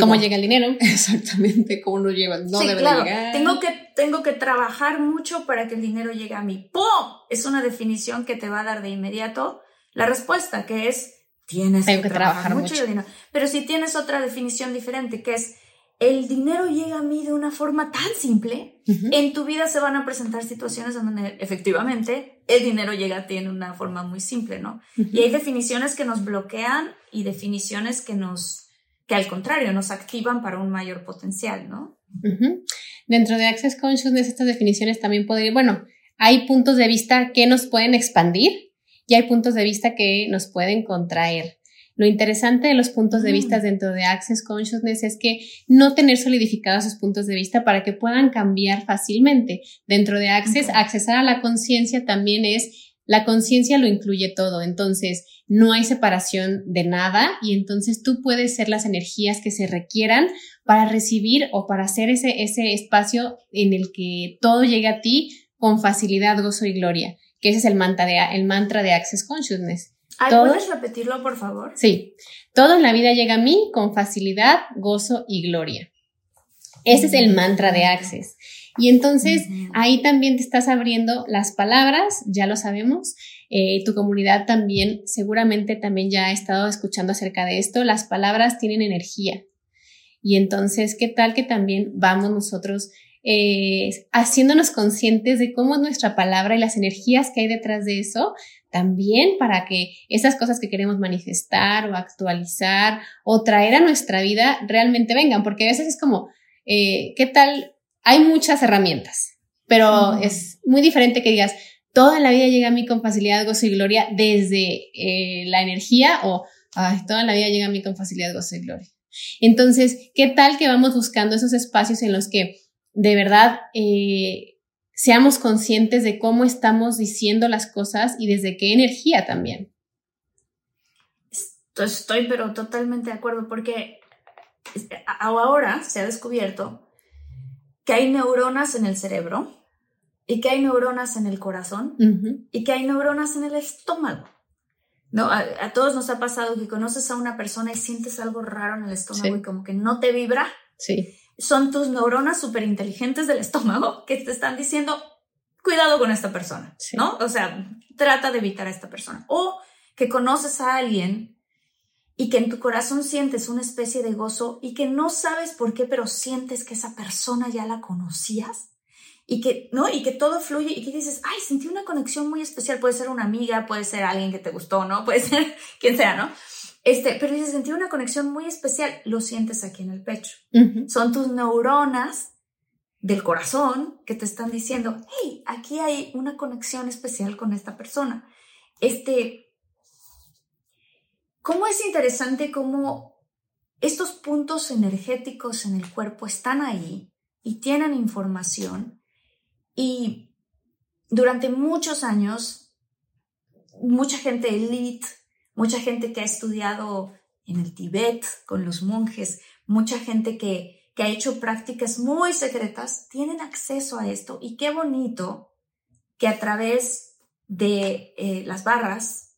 cómo llega el dinero. Exactamente, cómo no lleva, no debe llegar. Tengo que, tengo que trabajar mucho para que el dinero llegue a mí. ¡Pum! Es una definición que te va a dar de inmediato la respuesta, que es tienes que, trabajar, mucho. mucho. Pero si tienes otra definición diferente, que es el dinero llega a mí de una forma tan simple, en tu vida se van a presentar situaciones donde efectivamente el dinero llega a ti en una forma muy simple, ¿no? Y hay definiciones que nos bloquean y definiciones que nos, que al contrario, nos activan para un mayor potencial, ¿no? Dentro de Access Consciousness, estas definiciones también podrían, bueno, hay puntos de vista que nos pueden expandir y hay puntos de vista que nos pueden contraer. Lo interesante de los puntos de vista mm. dentro de Access Consciousness es que no tener solidificados esos puntos de vista para que puedan cambiar fácilmente. Dentro de Access, accesar a la conciencia también es, la conciencia lo incluye todo, entonces no hay separación de nada y entonces tú puedes ser las energías que se requieran para recibir o para hacer ese, ese espacio en el que todo llegue a ti con facilidad, gozo y gloria, que ese es el mantra de, el mantra de Access Consciousness. ¿Puedes repetirlo, por favor? Sí. Todo en la vida llega a mí con facilidad, gozo y gloria. Ese es el mantra de Access. Y entonces ahí también te estás abriendo las palabras, ya lo sabemos. Eh, tu comunidad también seguramente también ya ha estado escuchando acerca de esto. Las palabras tienen energía. Y entonces, ¿qué tal que también vamos nosotros eh, haciéndonos conscientes de cómo es nuestra palabra y las energías que hay detrás de eso también para que esas cosas que queremos manifestar o actualizar o traer a nuestra vida realmente vengan, porque a veces es como, eh, ¿qué tal? Hay muchas herramientas, pero es muy diferente que digas, toda la vida llega a mí con facilidad, gozo y gloria desde eh, la energía o, ay, toda la vida llega a mí con facilidad, gozo y gloria. Entonces, ¿qué tal que vamos buscando esos espacios en los que de verdad eh, seamos conscientes de cómo estamos diciendo las cosas y desde qué energía también. Estoy pero totalmente de acuerdo porque ahora se ha descubierto que hay neuronas en el cerebro y que hay neuronas en el corazón y que hay neuronas en el estómago. No, a, todos nos ha pasado que conoces a una persona y sientes algo raro en el estómago y como que no te vibra. Sí son tus neuronas súper inteligentes del estómago que te están diciendo, cuidado con esta persona, ¿no? O sea, trata de evitar a esta persona. O que conoces a alguien y que en tu corazón sientes una especie de gozo y que no sabes por qué, pero sientes que esa persona ya la conocías y que, ¿no? Y que todo fluye y que dices, ay, sentí una conexión muy especial, puede ser una amiga, puede ser alguien que te gustó, ¿no? Puede ser quien sea, ¿no? Este, pero dice, sentí una conexión muy especial, lo sientes aquí en el pecho. Son tus neuronas del corazón que te están diciendo, hey, aquí hay una conexión especial con esta persona. Este, ¿cómo es interesante cómo estos puntos energéticos en el cuerpo están ahí y tienen información? Y durante muchos años, mucha gente elite mucha gente que ha estudiado en el Tíbet con los monjes, mucha gente que, ha hecho prácticas muy secretas, tienen acceso a esto. Y qué bonito que a través de eh, las barras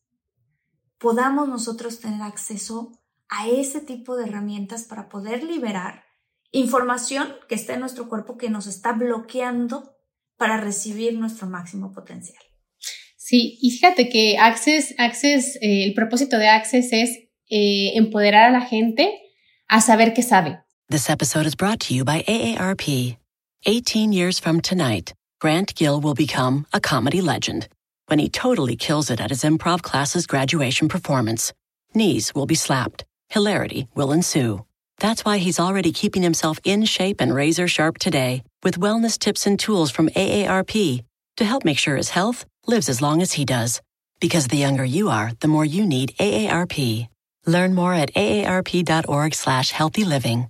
podamos nosotros tener acceso a ese tipo de herramientas para poder liberar información que está en nuestro cuerpo que nos está bloqueando para recibir nuestro máximo potencial. Sí, y fíjate que Access, Access eh, el propósito de Access es eh, empoderar a la gente a saber que sabe. This episode is brought to you by AARP. 18 years from tonight, Grant Gill will become a comedy legend when he totally kills it at his improv class's graduation performance. Knees will be slapped. Hilarity will ensue. That's why he's already keeping himself in shape and razor sharp today with wellness tips and tools from AARP to help make sure his health lives as long as he does. Because the younger you are, the more you need AARP. Learn more at aarp.org slash healthy living.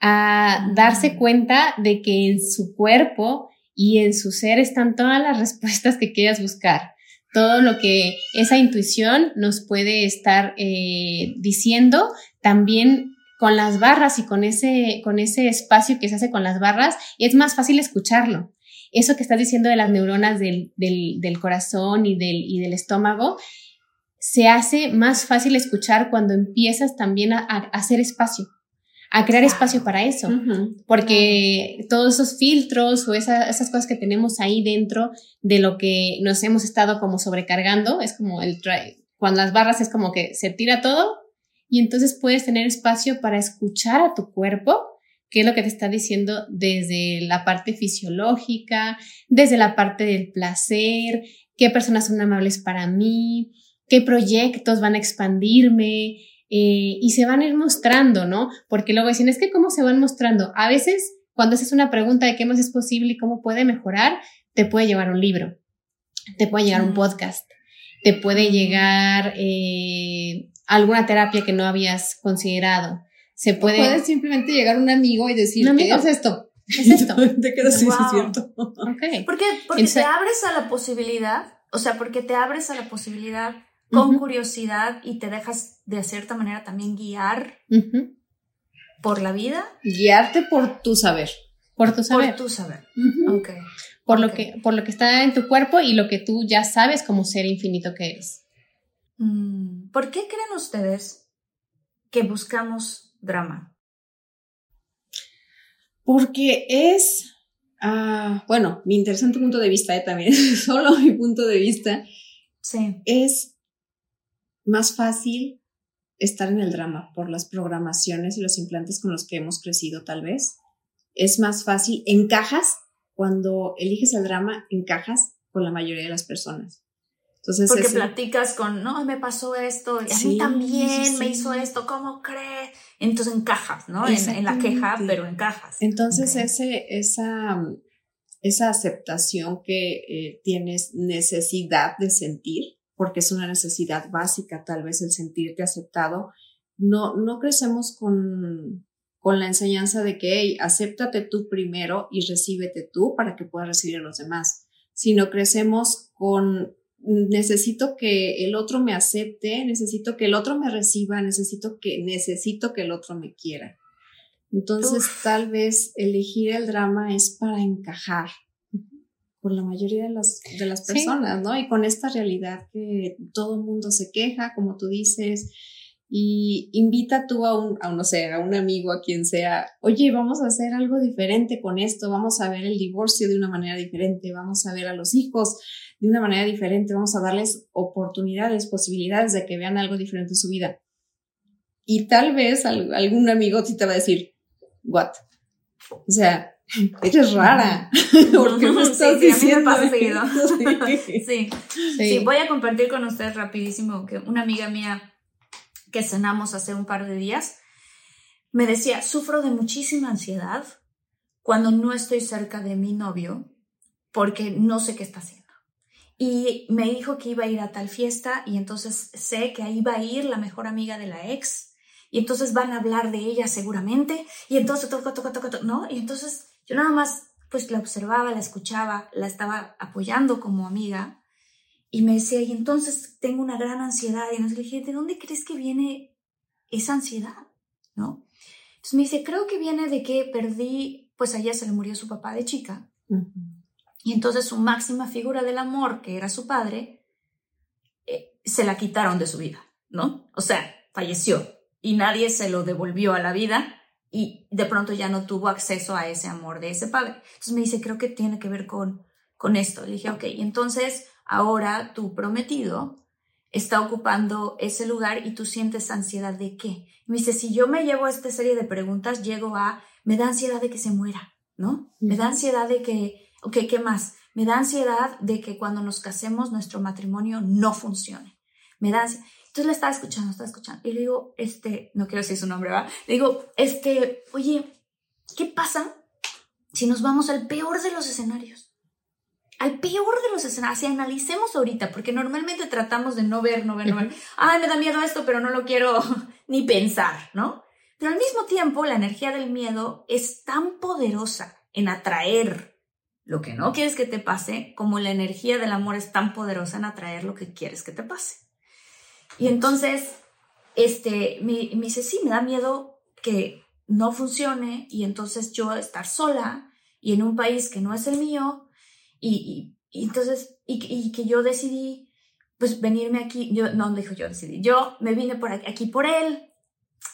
A darse cuenta de que en su cuerpo y en su ser están todas las respuestas que quieras buscar. Todo lo que esa intuición nos puede estar eh, diciendo, también con las barras y con ese, con ese espacio que se hace con las barras, es más fácil escucharlo. Eso que estás diciendo de las neuronas del, corazón y del, y del estómago, se hace más fácil escuchar cuando empiezas también a hacer espacio a crear espacio para eso. Porque todos esos filtros o esa- esas cosas que tenemos ahí dentro de lo que nos hemos estado como sobrecargando, es como el cuando las barras es como que se tira todo y entonces puedes tener espacio para escuchar a tu cuerpo, qué es lo que te está diciendo desde la parte fisiológica, desde la parte del placer, qué personas son amables para mí, qué proyectos van a expandirme, eh, y se van a ir mostrando, ¿no? Porque luego dicen, es que cómo se van mostrando. A veces, cuando haces una pregunta de qué más es posible y cómo puede mejorar, te puede llevar un libro, te puede llegar un podcast, te puede llegar eh, alguna terapia que no habías considerado. Se puede... Puedes simplemente llegar un amigo y decir, Un ¿qué amigo. es esto? ¿Qué es esto? Te quedas Wow. es cierto. Ok. ¿Por qué? Porque Entonces- te abres a la posibilidad, o sea, porque te abres a la posibilidad con curiosidad y te dejas de cierta manera también guiar por la vida, Guiarte por tu saber. Por tu saber. por tu saber. Ujú. Ok. por lo que por lo que está en tu cuerpo y lo que tú ya sabes como ser infinito que eres. Mm, ¿Por qué creen ustedes que buscamos drama? Porque es, ah, bueno, mi interesante punto de vista, eh, también, solo mi punto de vista, Sí. es más fácil estar en el drama por las programaciones y los implantes con los que hemos crecido tal vez. Es más fácil, encajas, cuando eliges el drama, encajas con la mayoría de las personas. Entonces, Porque ese- platicas con, no, me pasó esto, y a Sí, mí también sí, me hizo esto, ¿cómo crees? Entonces encajas, ¿no? En, en la queja, pero encajas. Entonces, ese, esa, esa aceptación que eh, tienes necesidad de sentir, porque es una necesidad básica, tal vez el sentirte aceptado, no, no crecemos con, con la enseñanza de que, hey, acéptate tú primero y recíbete tú para que puedas recibir a los demás, sino crecemos con necesito que el otro me acepte, necesito que el otro me reciba, necesito que necesito que el otro me quiera. Entonces, Uf. tal vez elegir el drama es para encajar con la mayoría de las, de las Sí. personas, ¿no? Y con esta realidad que todo el mundo se queja, como tú dices, y invita tú a un, a, no sé, a un amigo, a quien sea, oye, vamos a hacer algo diferente con esto, vamos a ver el divorcio de una manera diferente, vamos a ver a los hijos de una manera diferente, vamos a darles oportunidades, posibilidades de que vean algo diferente en su vida. Y tal vez al- algún amigo sí te va a decir, what? O sea, eres rara. ¿Por qué me Sí, estás sí, a mí me diciendo pasa? Sí. Sí. Sí, voy a compartir con ustedes rapidísimo que una amiga mía que cenamos hace un par de días me decía, sufro de muchísima ansiedad cuando no estoy cerca de mi novio porque no sé qué está haciendo. Y me dijo que iba a ir a tal fiesta y entonces sé que ahí va a ir la mejor amiga de la ex y entonces van a hablar de ella seguramente y entonces toca, toca, toca, toca, ¿no? Y entonces yo nada más pues la observaba, la escuchaba, la estaba apoyando como amiga y me decía, y entonces tengo una gran ansiedad. Y entonces le dije, ¿de dónde crees que viene esa ansiedad? ¿No? Entonces me dice, creo que viene de que perdí, pues a ella se le murió su papá de chica. Y entonces su máxima figura del amor, que era su padre, eh, se la quitaron de su vida, ¿no? O sea, falleció y nadie se lo devolvió a la vida y de pronto ya no tuvo acceso a ese amor de ese padre. Entonces me dice, creo que tiene que ver con, con esto. Le dije, ok, entonces ahora tu prometido está ocupando ese lugar y tú sientes ansiedad de qué. Y me dice, si yo me llevo a esta serie de preguntas, llego a, me da ansiedad de que se muera, ¿no? Me da ansiedad de que, ok, ¿qué más? Me da ansiedad de que cuando nos casemos nuestro matrimonio no funcione. Me da ansiedad. Entonces le estaba escuchando, estaba escuchando. Y le digo, este, no quiero decir su nombre, ¿va? Le digo, este, oye, ¿qué pasa si nos vamos al peor de los escenarios? Al peor de los escenarios, si analicemos ahorita, porque normalmente tratamos de no ver, no ver, no ver. Ay, me da miedo esto, pero no lo quiero ni pensar, ¿no? Pero al mismo tiempo, la energía del miedo es tan poderosa en atraer lo que no quieres que te pase, como la energía del amor es tan poderosa en atraer lo que quieres que te pase. Y entonces, este, me, me dice, sí, me da miedo que no funcione y entonces yo estar sola y en un país que no es el mío y, y, y entonces, y, y, que yo decidí, pues venirme aquí, yo, no dijo yo decidí, yo me vine por aquí, aquí por él.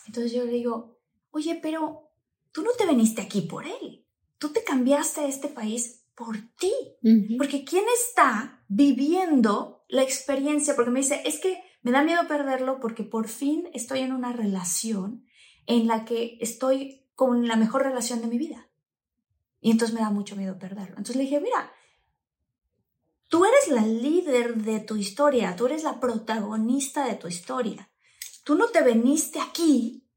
Entonces yo le digo, oye, pero tú no te viniste aquí por él, tú te cambiaste a este país por ti, porque ¿quién está viviendo la experiencia? Porque me dice, es que me da miedo perderlo porque por fin estoy en una relación en la que estoy con la mejor relación de mi vida. Y entonces me da mucho miedo perderlo. Entonces le dije, mira, tú eres la líder de tu historia, tú eres la protagonista de tu historia. Tú no te veniste aquí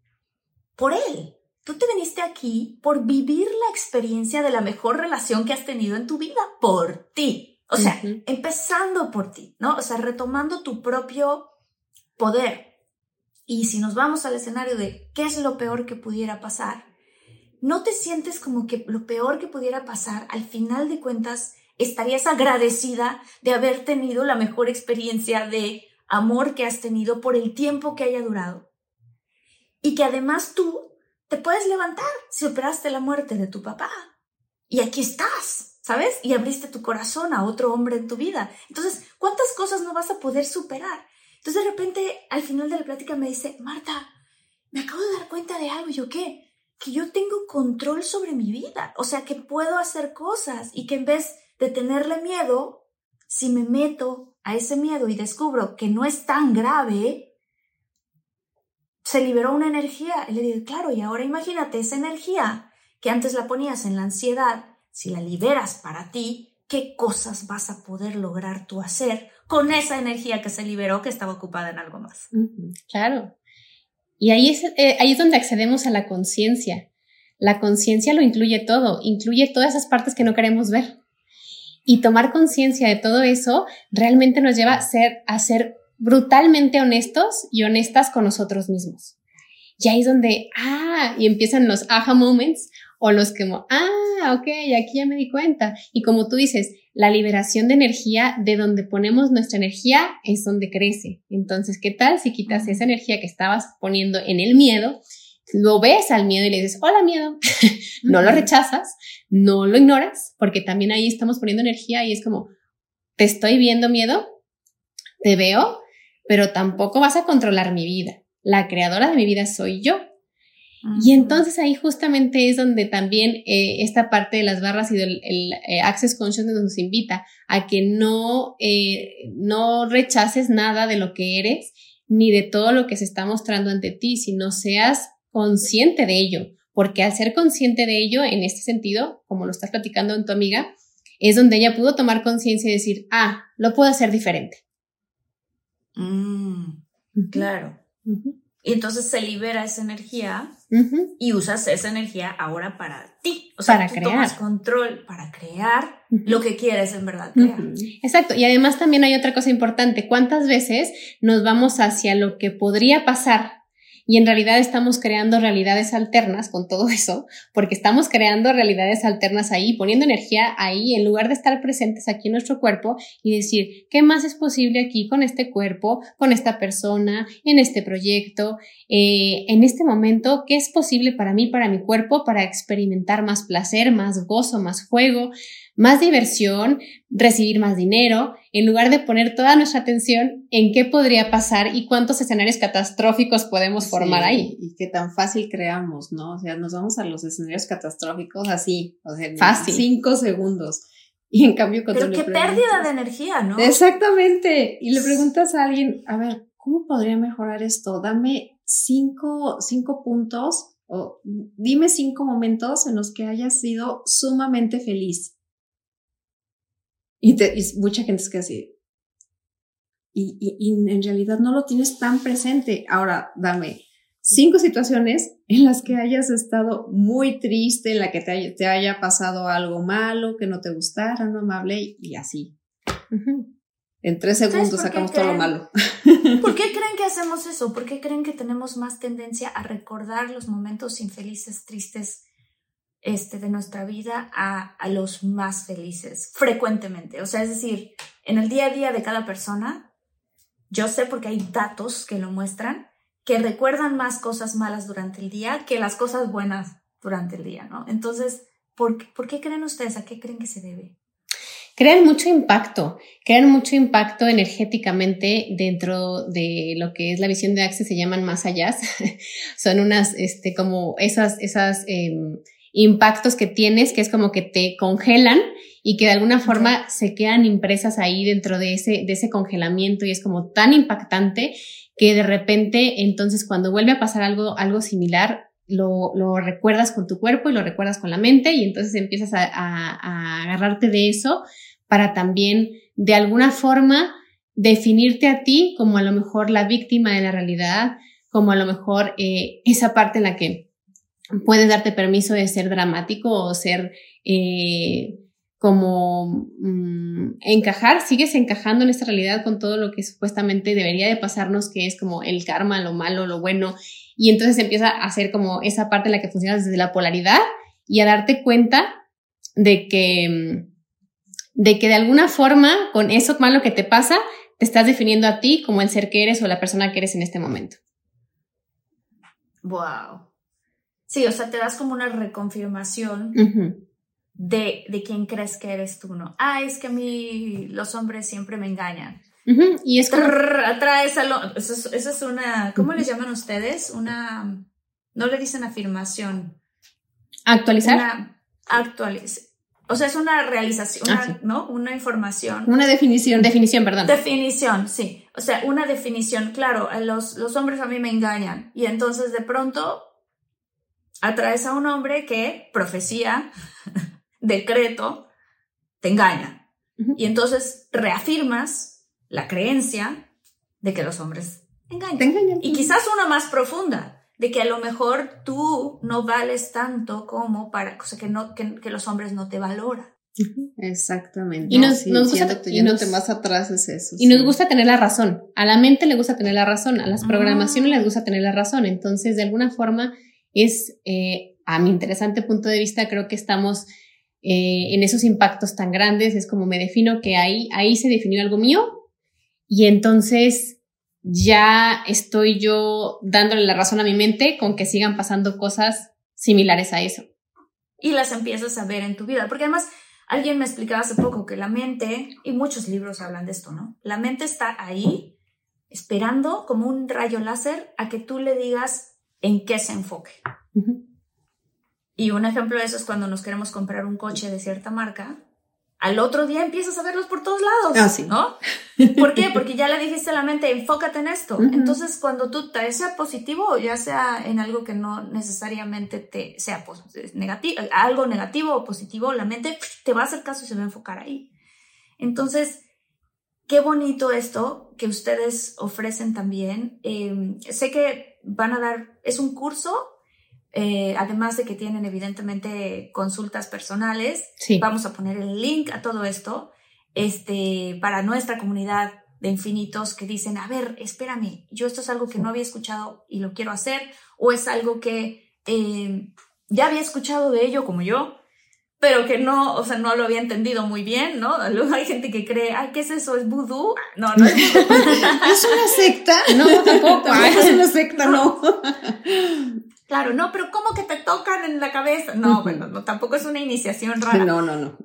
por él. Tú te viniste aquí por vivir la experiencia de la mejor relación que has tenido en tu vida por ti. O sea, empezando por ti, ¿no? O sea, retomando tu propio poder. Y si nos vamos al escenario de qué es lo peor que pudiera pasar, ¿no te sientes como que lo peor que pudiera pasar, al final de cuentas, estarías agradecida de haber tenido la mejor experiencia de amor que has tenido por el tiempo que haya durado? Y que además tú te puedes levantar si operaste la muerte de tu papá. Y aquí estás, ¿sabes? Y abriste tu corazón a otro hombre en tu vida. Entonces, ¿cuántas cosas no vas a poder superar? Entonces, de repente, al final de la plática me dice, Marta, me acabo de dar cuenta de algo. ¿Y yo qué? Que yo tengo control sobre mi vida. O sea, que puedo hacer cosas y que en vez de tenerle miedo, si me meto a ese miedo y descubro que no es tan grave, se liberó una energía. Y le digo, claro, y ahora imagínate esa energía que antes la ponías en la ansiedad, si la liberas para ti, ¿qué cosas vas a poder lograr tú hacer con esa energía que se liberó que estaba ocupada en algo más? Claro. Y ahí es, eh, ahí es donde accedemos a la conciencia. La conciencia lo incluye todo, incluye todas esas partes que no queremos ver. Y tomar conciencia de todo eso realmente nos lleva a ser, a ser brutalmente honestos y honestas con nosotros mismos. Y ahí es donde, ah, y empiezan los aha moments o los que, ah, ok, aquí ya me di cuenta. Y como tú dices, la liberación de energía, de donde ponemos nuestra energía, es donde crece. Entonces, ¿qué tal si quitas esa energía que estabas poniendo en el miedo? Lo ves al miedo y le dices, hola miedo, no lo rechazas, no lo ignoras, porque también ahí estamos poniendo energía y es como, te estoy viendo miedo, te veo, pero tampoco vas a controlar mi vida. La creadora de mi vida soy yo. Y entonces ahí justamente es donde también eh, esta parte de las barras y del eh, Access Consciousness nos invita a que no, eh, no rechaces nada de lo que eres ni de todo lo que se está mostrando ante ti, sino seas consciente de ello, porque al ser consciente de ello, en este sentido, como lo estás platicando en tu amiga, es donde ella pudo tomar conciencia y decir, ah, lo puedo hacer diferente. Mm, claro. Y entonces se libera esa energía y usas esa energía ahora para ti. O sea, para tú crear. tomas control para crear lo que quieres en verdad crear. Exacto. Y además también hay otra cosa importante. ¿Cuántas veces nos vamos hacia lo que podría pasar y en realidad estamos creando realidades alternas con todo eso, porque estamos creando realidades alternas ahí, poniendo energía ahí, en lugar de estar presentes aquí en nuestro cuerpo y decir, ¿qué más es posible aquí con este cuerpo, con esta persona, en este proyecto, eh, en este momento? ¿Qué es posible para mí, para mi cuerpo, para experimentar más placer, más gozo, más juego? Más diversión, recibir más dinero, en lugar de poner toda nuestra atención en qué podría pasar y cuántos escenarios catastróficos podemos formar ahí. Y qué tan fácil creamos, ¿no? O sea, nos vamos a los escenarios catastróficos así, o sea, en cinco segundos. Y en cambio, Pero qué pérdida de energía, ¿no? Exactamente. Y le preguntas a alguien, a ver, ¿cómo podría mejorar esto? Dame cinco, cinco puntos o dime cinco momentos en los que hayas sido sumamente feliz. Y, mucha gente es que así. Y, y, en realidad no lo tienes tan presente. Ahora, dame cinco situaciones en las que hayas estado muy triste, en la que te haya, te haya pasado algo malo, que no te gustara, no amable, y así. En tres segundos sacamos todo lo malo. ¿Por qué creen que hacemos eso? ¿Por qué creen que tenemos más tendencia a recordar los momentos infelices, tristes, este, de nuestra vida a, a los más felices, frecuentemente. O sea, es decir, en el día a día de cada persona, yo sé porque hay datos que lo muestran, que recuerdan más cosas malas durante el día que las cosas buenas durante el día, ¿no? Entonces, ¿por, ¿por qué creen ustedes? ¿A qué creen que se debe? crean mucho impacto, crean mucho impacto energéticamente dentro de lo que es la visión de Access, se llaman más allá. Son unas, este, como esas, esas em, impactos que tienes, que es como que te congelan y que de alguna forma se quedan impresas ahí dentro de ese, de ese congelamiento y es como tan impactante que de repente, entonces, cuando vuelve a pasar algo, algo similar, lo, lo, recuerdas con tu cuerpo y lo recuerdas con la mente y entonces empiezas a, a, a, agarrarte de eso para también de alguna forma definirte a ti como a lo mejor la víctima de la realidad, como a lo mejor eh, esa parte en la que puedes darte permiso de ser dramático o ser eh, como mmm, encajar, sigues encajando en esta realidad con todo lo que supuestamente debería de pasarnos, que es como el karma, lo malo, lo bueno, y entonces empieza a hacer como esa parte en la que funciona desde la polaridad y a darte cuenta de que, de que de alguna forma con eso malo que te pasa, te estás definiendo a ti como el ser que eres o la persona que eres en este momento. Wow. Sí, o sea, te das como una reconfirmación uh -huh. de, de quién crees que eres tú, ¿no? Ah, es que a mí los hombres siempre me engañan. Uh -huh. Y es como... Atraes a lo... Eso es, eso es una... ¿Cómo uh -huh. le llaman ustedes? Una... No le dicen afirmación. ¿Actualizar? Una actualiz... O sea, es una realización, una, ah, sí. ¿no? Una información. Una definición, definición, perdón. Definición, sí. O sea, una definición. Claro, los, los hombres a mí me engañan. Y entonces de pronto atraes a un hombre que profecía, decreto, te engaña. Uh -huh. Y entonces reafirmas la creencia de que los hombres engañan. Te engañan. Y quizás una más profunda, de que a lo mejor tú no vales tanto como para, o sea, que, no, que, que los hombres no te valoran. Exactamente. Y nos, sí, nos gusta y nos, más atrás es eso. Y sí. nos gusta tener la razón. A la mente le gusta tener la razón, a las programaciones ah. les gusta tener la razón. Entonces, de alguna forma, es, eh, a mi interesante punto de vista, creo que estamos eh, en esos impactos tan grandes, es como me defino que ahí, ahí se definió algo mío y entonces ya estoy yo dándole la razón a mi mente con que sigan pasando cosas similares a eso. Y las empiezas a ver en tu vida, porque además alguien me explicaba hace poco que la mente, y muchos libros hablan de esto, ¿no? La mente está ahí esperando como un rayo láser a que tú le digas en qué se enfoque. Uh -huh. Y un ejemplo de eso es cuando nos queremos comprar un coche de cierta marca, al otro día empiezas a verlos por todos lados, ah, sí. ¿no? ¿Por qué? Porque ya le dijiste a la mente, enfócate en esto. Uh -huh. Entonces, cuando tú traes sea positivo, ya sea en algo que no necesariamente te sea negativo, algo negativo o positivo, la mente te va a hacer caso y se va a enfocar ahí. Entonces, qué bonito esto que ustedes ofrecen también. Eh, sé que van a dar, es un curso, eh, además de que tienen evidentemente consultas personales. Sí. Vamos a poner el link a todo esto este, para nuestra comunidad de infinitos que dicen, a ver, espérame, yo esto es algo que no había escuchado y lo quiero hacer, o es algo que eh, ya había escuchado de ello como yo, pero que no, o sea, no lo había entendido muy bien, ¿no? Luego hay gente que cree, ay, ¿qué es eso? ¿Es vudú? No, no es ¿Es una secta? No, tampoco. Es una secta, no. Claro, no, pero ¿cómo que te tocan en la cabeza? No, bueno, no, tampoco es una iniciación rara. No, no, no.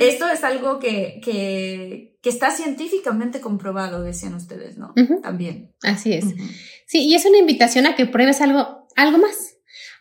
Esto es algo que, que, que está científicamente comprobado, decían ustedes, ¿no? Uh -huh. También. Así es. Uh -huh. Sí, y es una invitación a que pruebes algo, algo más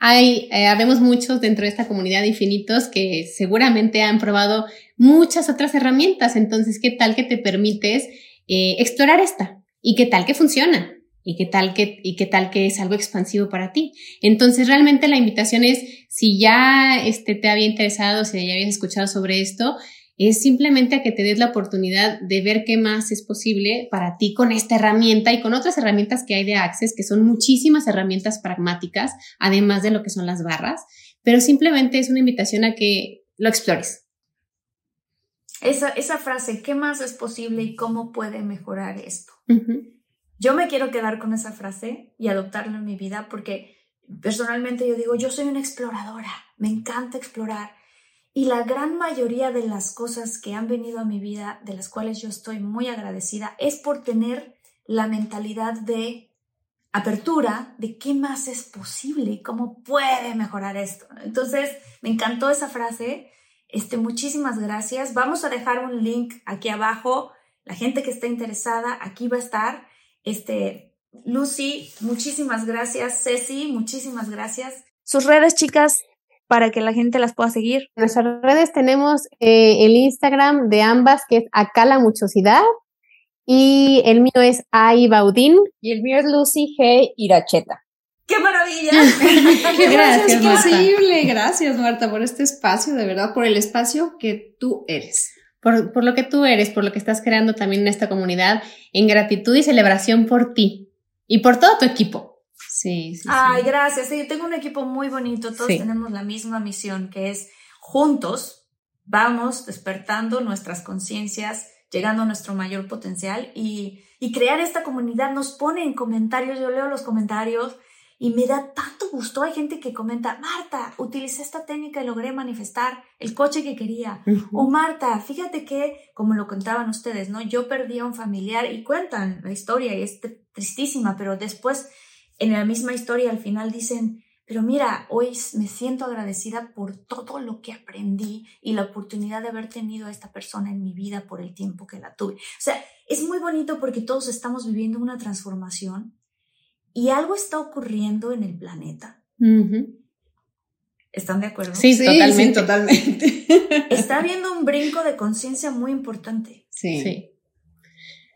hay, eh, habemos muchos dentro de esta comunidad de infinitos que seguramente han probado muchas otras herramientas. Entonces, ¿qué tal que te permites eh, explorar esta? ¿Y qué tal que funciona? ¿Y qué tal que, y qué tal que es algo expansivo para ti? Entonces, realmente la invitación es, si ya este, te había interesado, si ya habías escuchado sobre esto, es simplemente a que te des la oportunidad de ver qué más es posible para ti con esta herramienta y con otras herramientas que hay de Access, que son muchísimas herramientas pragmáticas, además de lo que son las barras, pero simplemente es una invitación a que lo explores. Esa, esa frase, ¿qué más es posible y cómo puede mejorar esto? Uh -huh. Yo me quiero quedar con esa frase y adoptarla en mi vida porque personalmente yo digo, yo soy una exploradora, me encanta explorar y la gran mayoría de las cosas que han venido a mi vida, de las cuales yo estoy muy agradecida, es por tener la mentalidad de apertura de qué más es posible cómo puede mejorar esto. Entonces, me encantó esa frase. Este, muchísimas gracias. Vamos a dejar un link aquí abajo. La gente que esté interesada, aquí va a estar. Este, Lucy, muchísimas gracias. Ceci, muchísimas gracias. Sus redes, chicas, para que la gente las pueda seguir. En nuestras redes tenemos eh, el Instagram de ambas, que es Acá la Muchosidad, y el mío es Ai Baudín. Y el mío es Lucy G. Iracheta. ¡Qué maravilla! Gracias, Gracias, Marta. posible. Gracias, Marta, por este espacio, de verdad, por el espacio que tú eres. Por, por lo que tú eres, por lo que estás creando también en esta comunidad, en gratitud y celebración por ti y por todo tu equipo. Sí, sí. Ay, sí. gracias. Sí, tengo un equipo muy bonito. Todos Sí. tenemos la misma misión, que es juntos vamos despertando nuestras conciencias, llegando a nuestro mayor potencial y, y crear esta comunidad. Nos pone en comentarios, yo leo los comentarios y me da tanto gusto. Hay gente que comenta, Marta, utilicé esta técnica y logré manifestar el coche que quería. O Marta, fíjate que, como lo contaban ustedes, ¿no? Yo perdí a un familiar y cuentan la historia y es tr- tristísima, pero después en la misma historia al final dicen, pero mira, hoy me siento agradecida por todo lo que aprendí y la oportunidad de haber tenido a esta persona en mi vida por el tiempo que la tuve. O sea, es muy bonito porque todos estamos viviendo una transformación y algo está ocurriendo en el planeta. ¿Están de acuerdo? Sí, Sí, totalmente. sí, totalmente. Está habiendo un brinco de conciencia muy importante. Sí. Sí.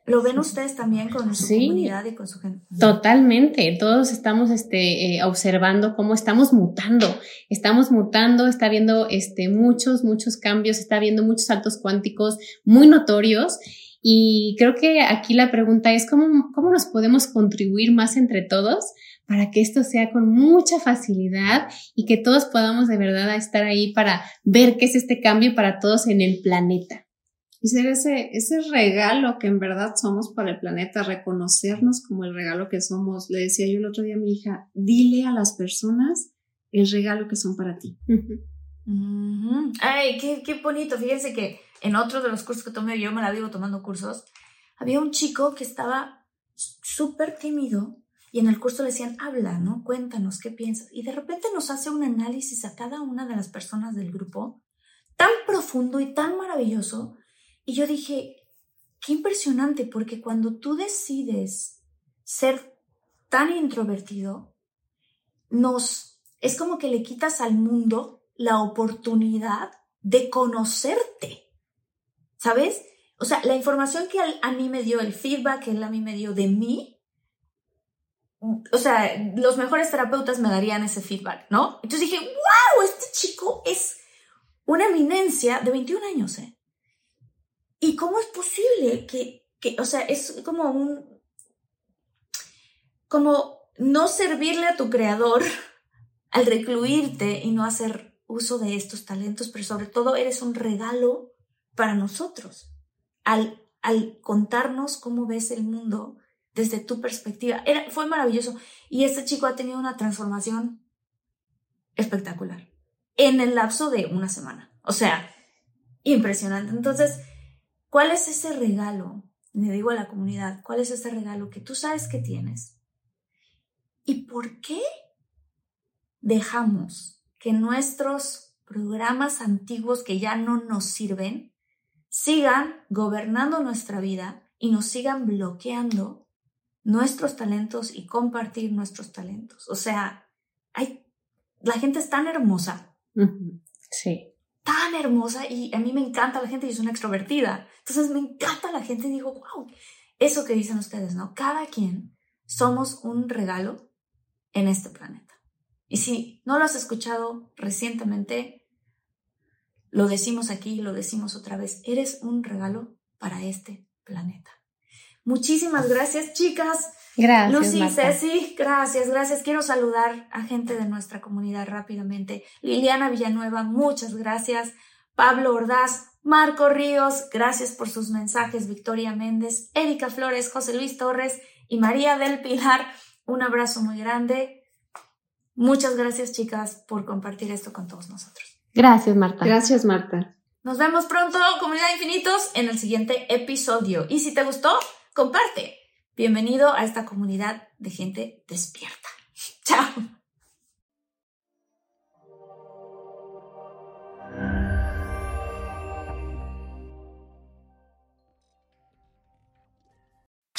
¿Lo ven ustedes también con su Sí. comunidad y con su gente? Totalmente, todos estamos este, eh, observando cómo estamos mutando, estamos mutando, está habiendo este, muchos, muchos cambios, está habiendo muchos saltos cuánticos muy notorios y creo que aquí la pregunta es cómo, cómo nos podemos contribuir más entre todos para que esto sea con mucha facilidad y que todos podamos de verdad estar ahí para ver qué es este cambio para todos en el planeta. Y ser ese, ese regalo que en verdad somos para el planeta, reconocernos como el regalo que somos. Le decía yo el otro día a mi hija, dile a las personas el regalo que son para ti. Ujú. Ujú. Ay, qué, qué bonito. Fíjense que en otro de los cursos que tomé, yo me la vivo tomando cursos, había un chico que estaba súper tímido y en el curso le decían, habla, ¿no? Cuéntanos qué piensas. Y de repente nos hace un análisis a cada una de las personas del grupo, tan profundo y tan maravilloso. Y yo dije, qué impresionante, porque cuando tú decides ser tan introvertido, nos, es como que le quitas al mundo la oportunidad de conocerte. ¿Sabes? O sea, la información que a mí me dio, el feedback que él a mí me dio de mí, o sea, los mejores terapeutas me darían ese feedback, ¿no? Entonces dije, wow, este chico es una eminencia de 21 años, ¿eh? ¿Y cómo es posible que, que o sea, es como un, como no servirle a tu creador al recluirte y no hacer uso de estos talentos, pero sobre todo eres un regalo para nosotros al, al contarnos cómo ves el mundo desde tu perspectiva. Era, fue maravilloso. Y este chico ha tenido una transformación espectacular en el lapso de una semana. O sea, impresionante. Entonces, ¿cuál es ese regalo? Le digo a la comunidad, ¿cuál es ese regalo que tú sabes que tienes? ¿Y por qué dejamos que nuestros programas antiguos que ya no nos sirven sigan gobernando nuestra vida y nos sigan bloqueando nuestros talentos y compartir nuestros talentos? O sea, hay, la gente es tan hermosa. Sí. Tan hermosa y a mí me encanta la gente y es una extrovertida. Entonces me encanta la gente y digo, wow, eso que dicen ustedes, ¿no? Cada quien somos un regalo en este planeta. Y si no lo has escuchado recientemente, lo decimos aquí, lo decimos otra vez, eres un regalo para este planeta. Muchísimas gracias, chicas. Gracias. Lucy, Marta. Ceci, gracias, gracias. Quiero saludar a gente de nuestra comunidad rápidamente. Liliana Villanueva, muchas gracias. Pablo Ordaz, Marco Ríos, gracias por sus mensajes. Victoria Méndez, Erika Flores, José Luis Torres y María del Pilar. Un abrazo muy grande. Muchas gracias, chicas, por compartir esto con todos nosotros. Gracias, Marta. Gracias, Marta. Nos vemos pronto, comunidad infinitos, en el siguiente episodio. Y si te gustó, comparte. Bienvenido a esta comunidad de gente despierta. Chao.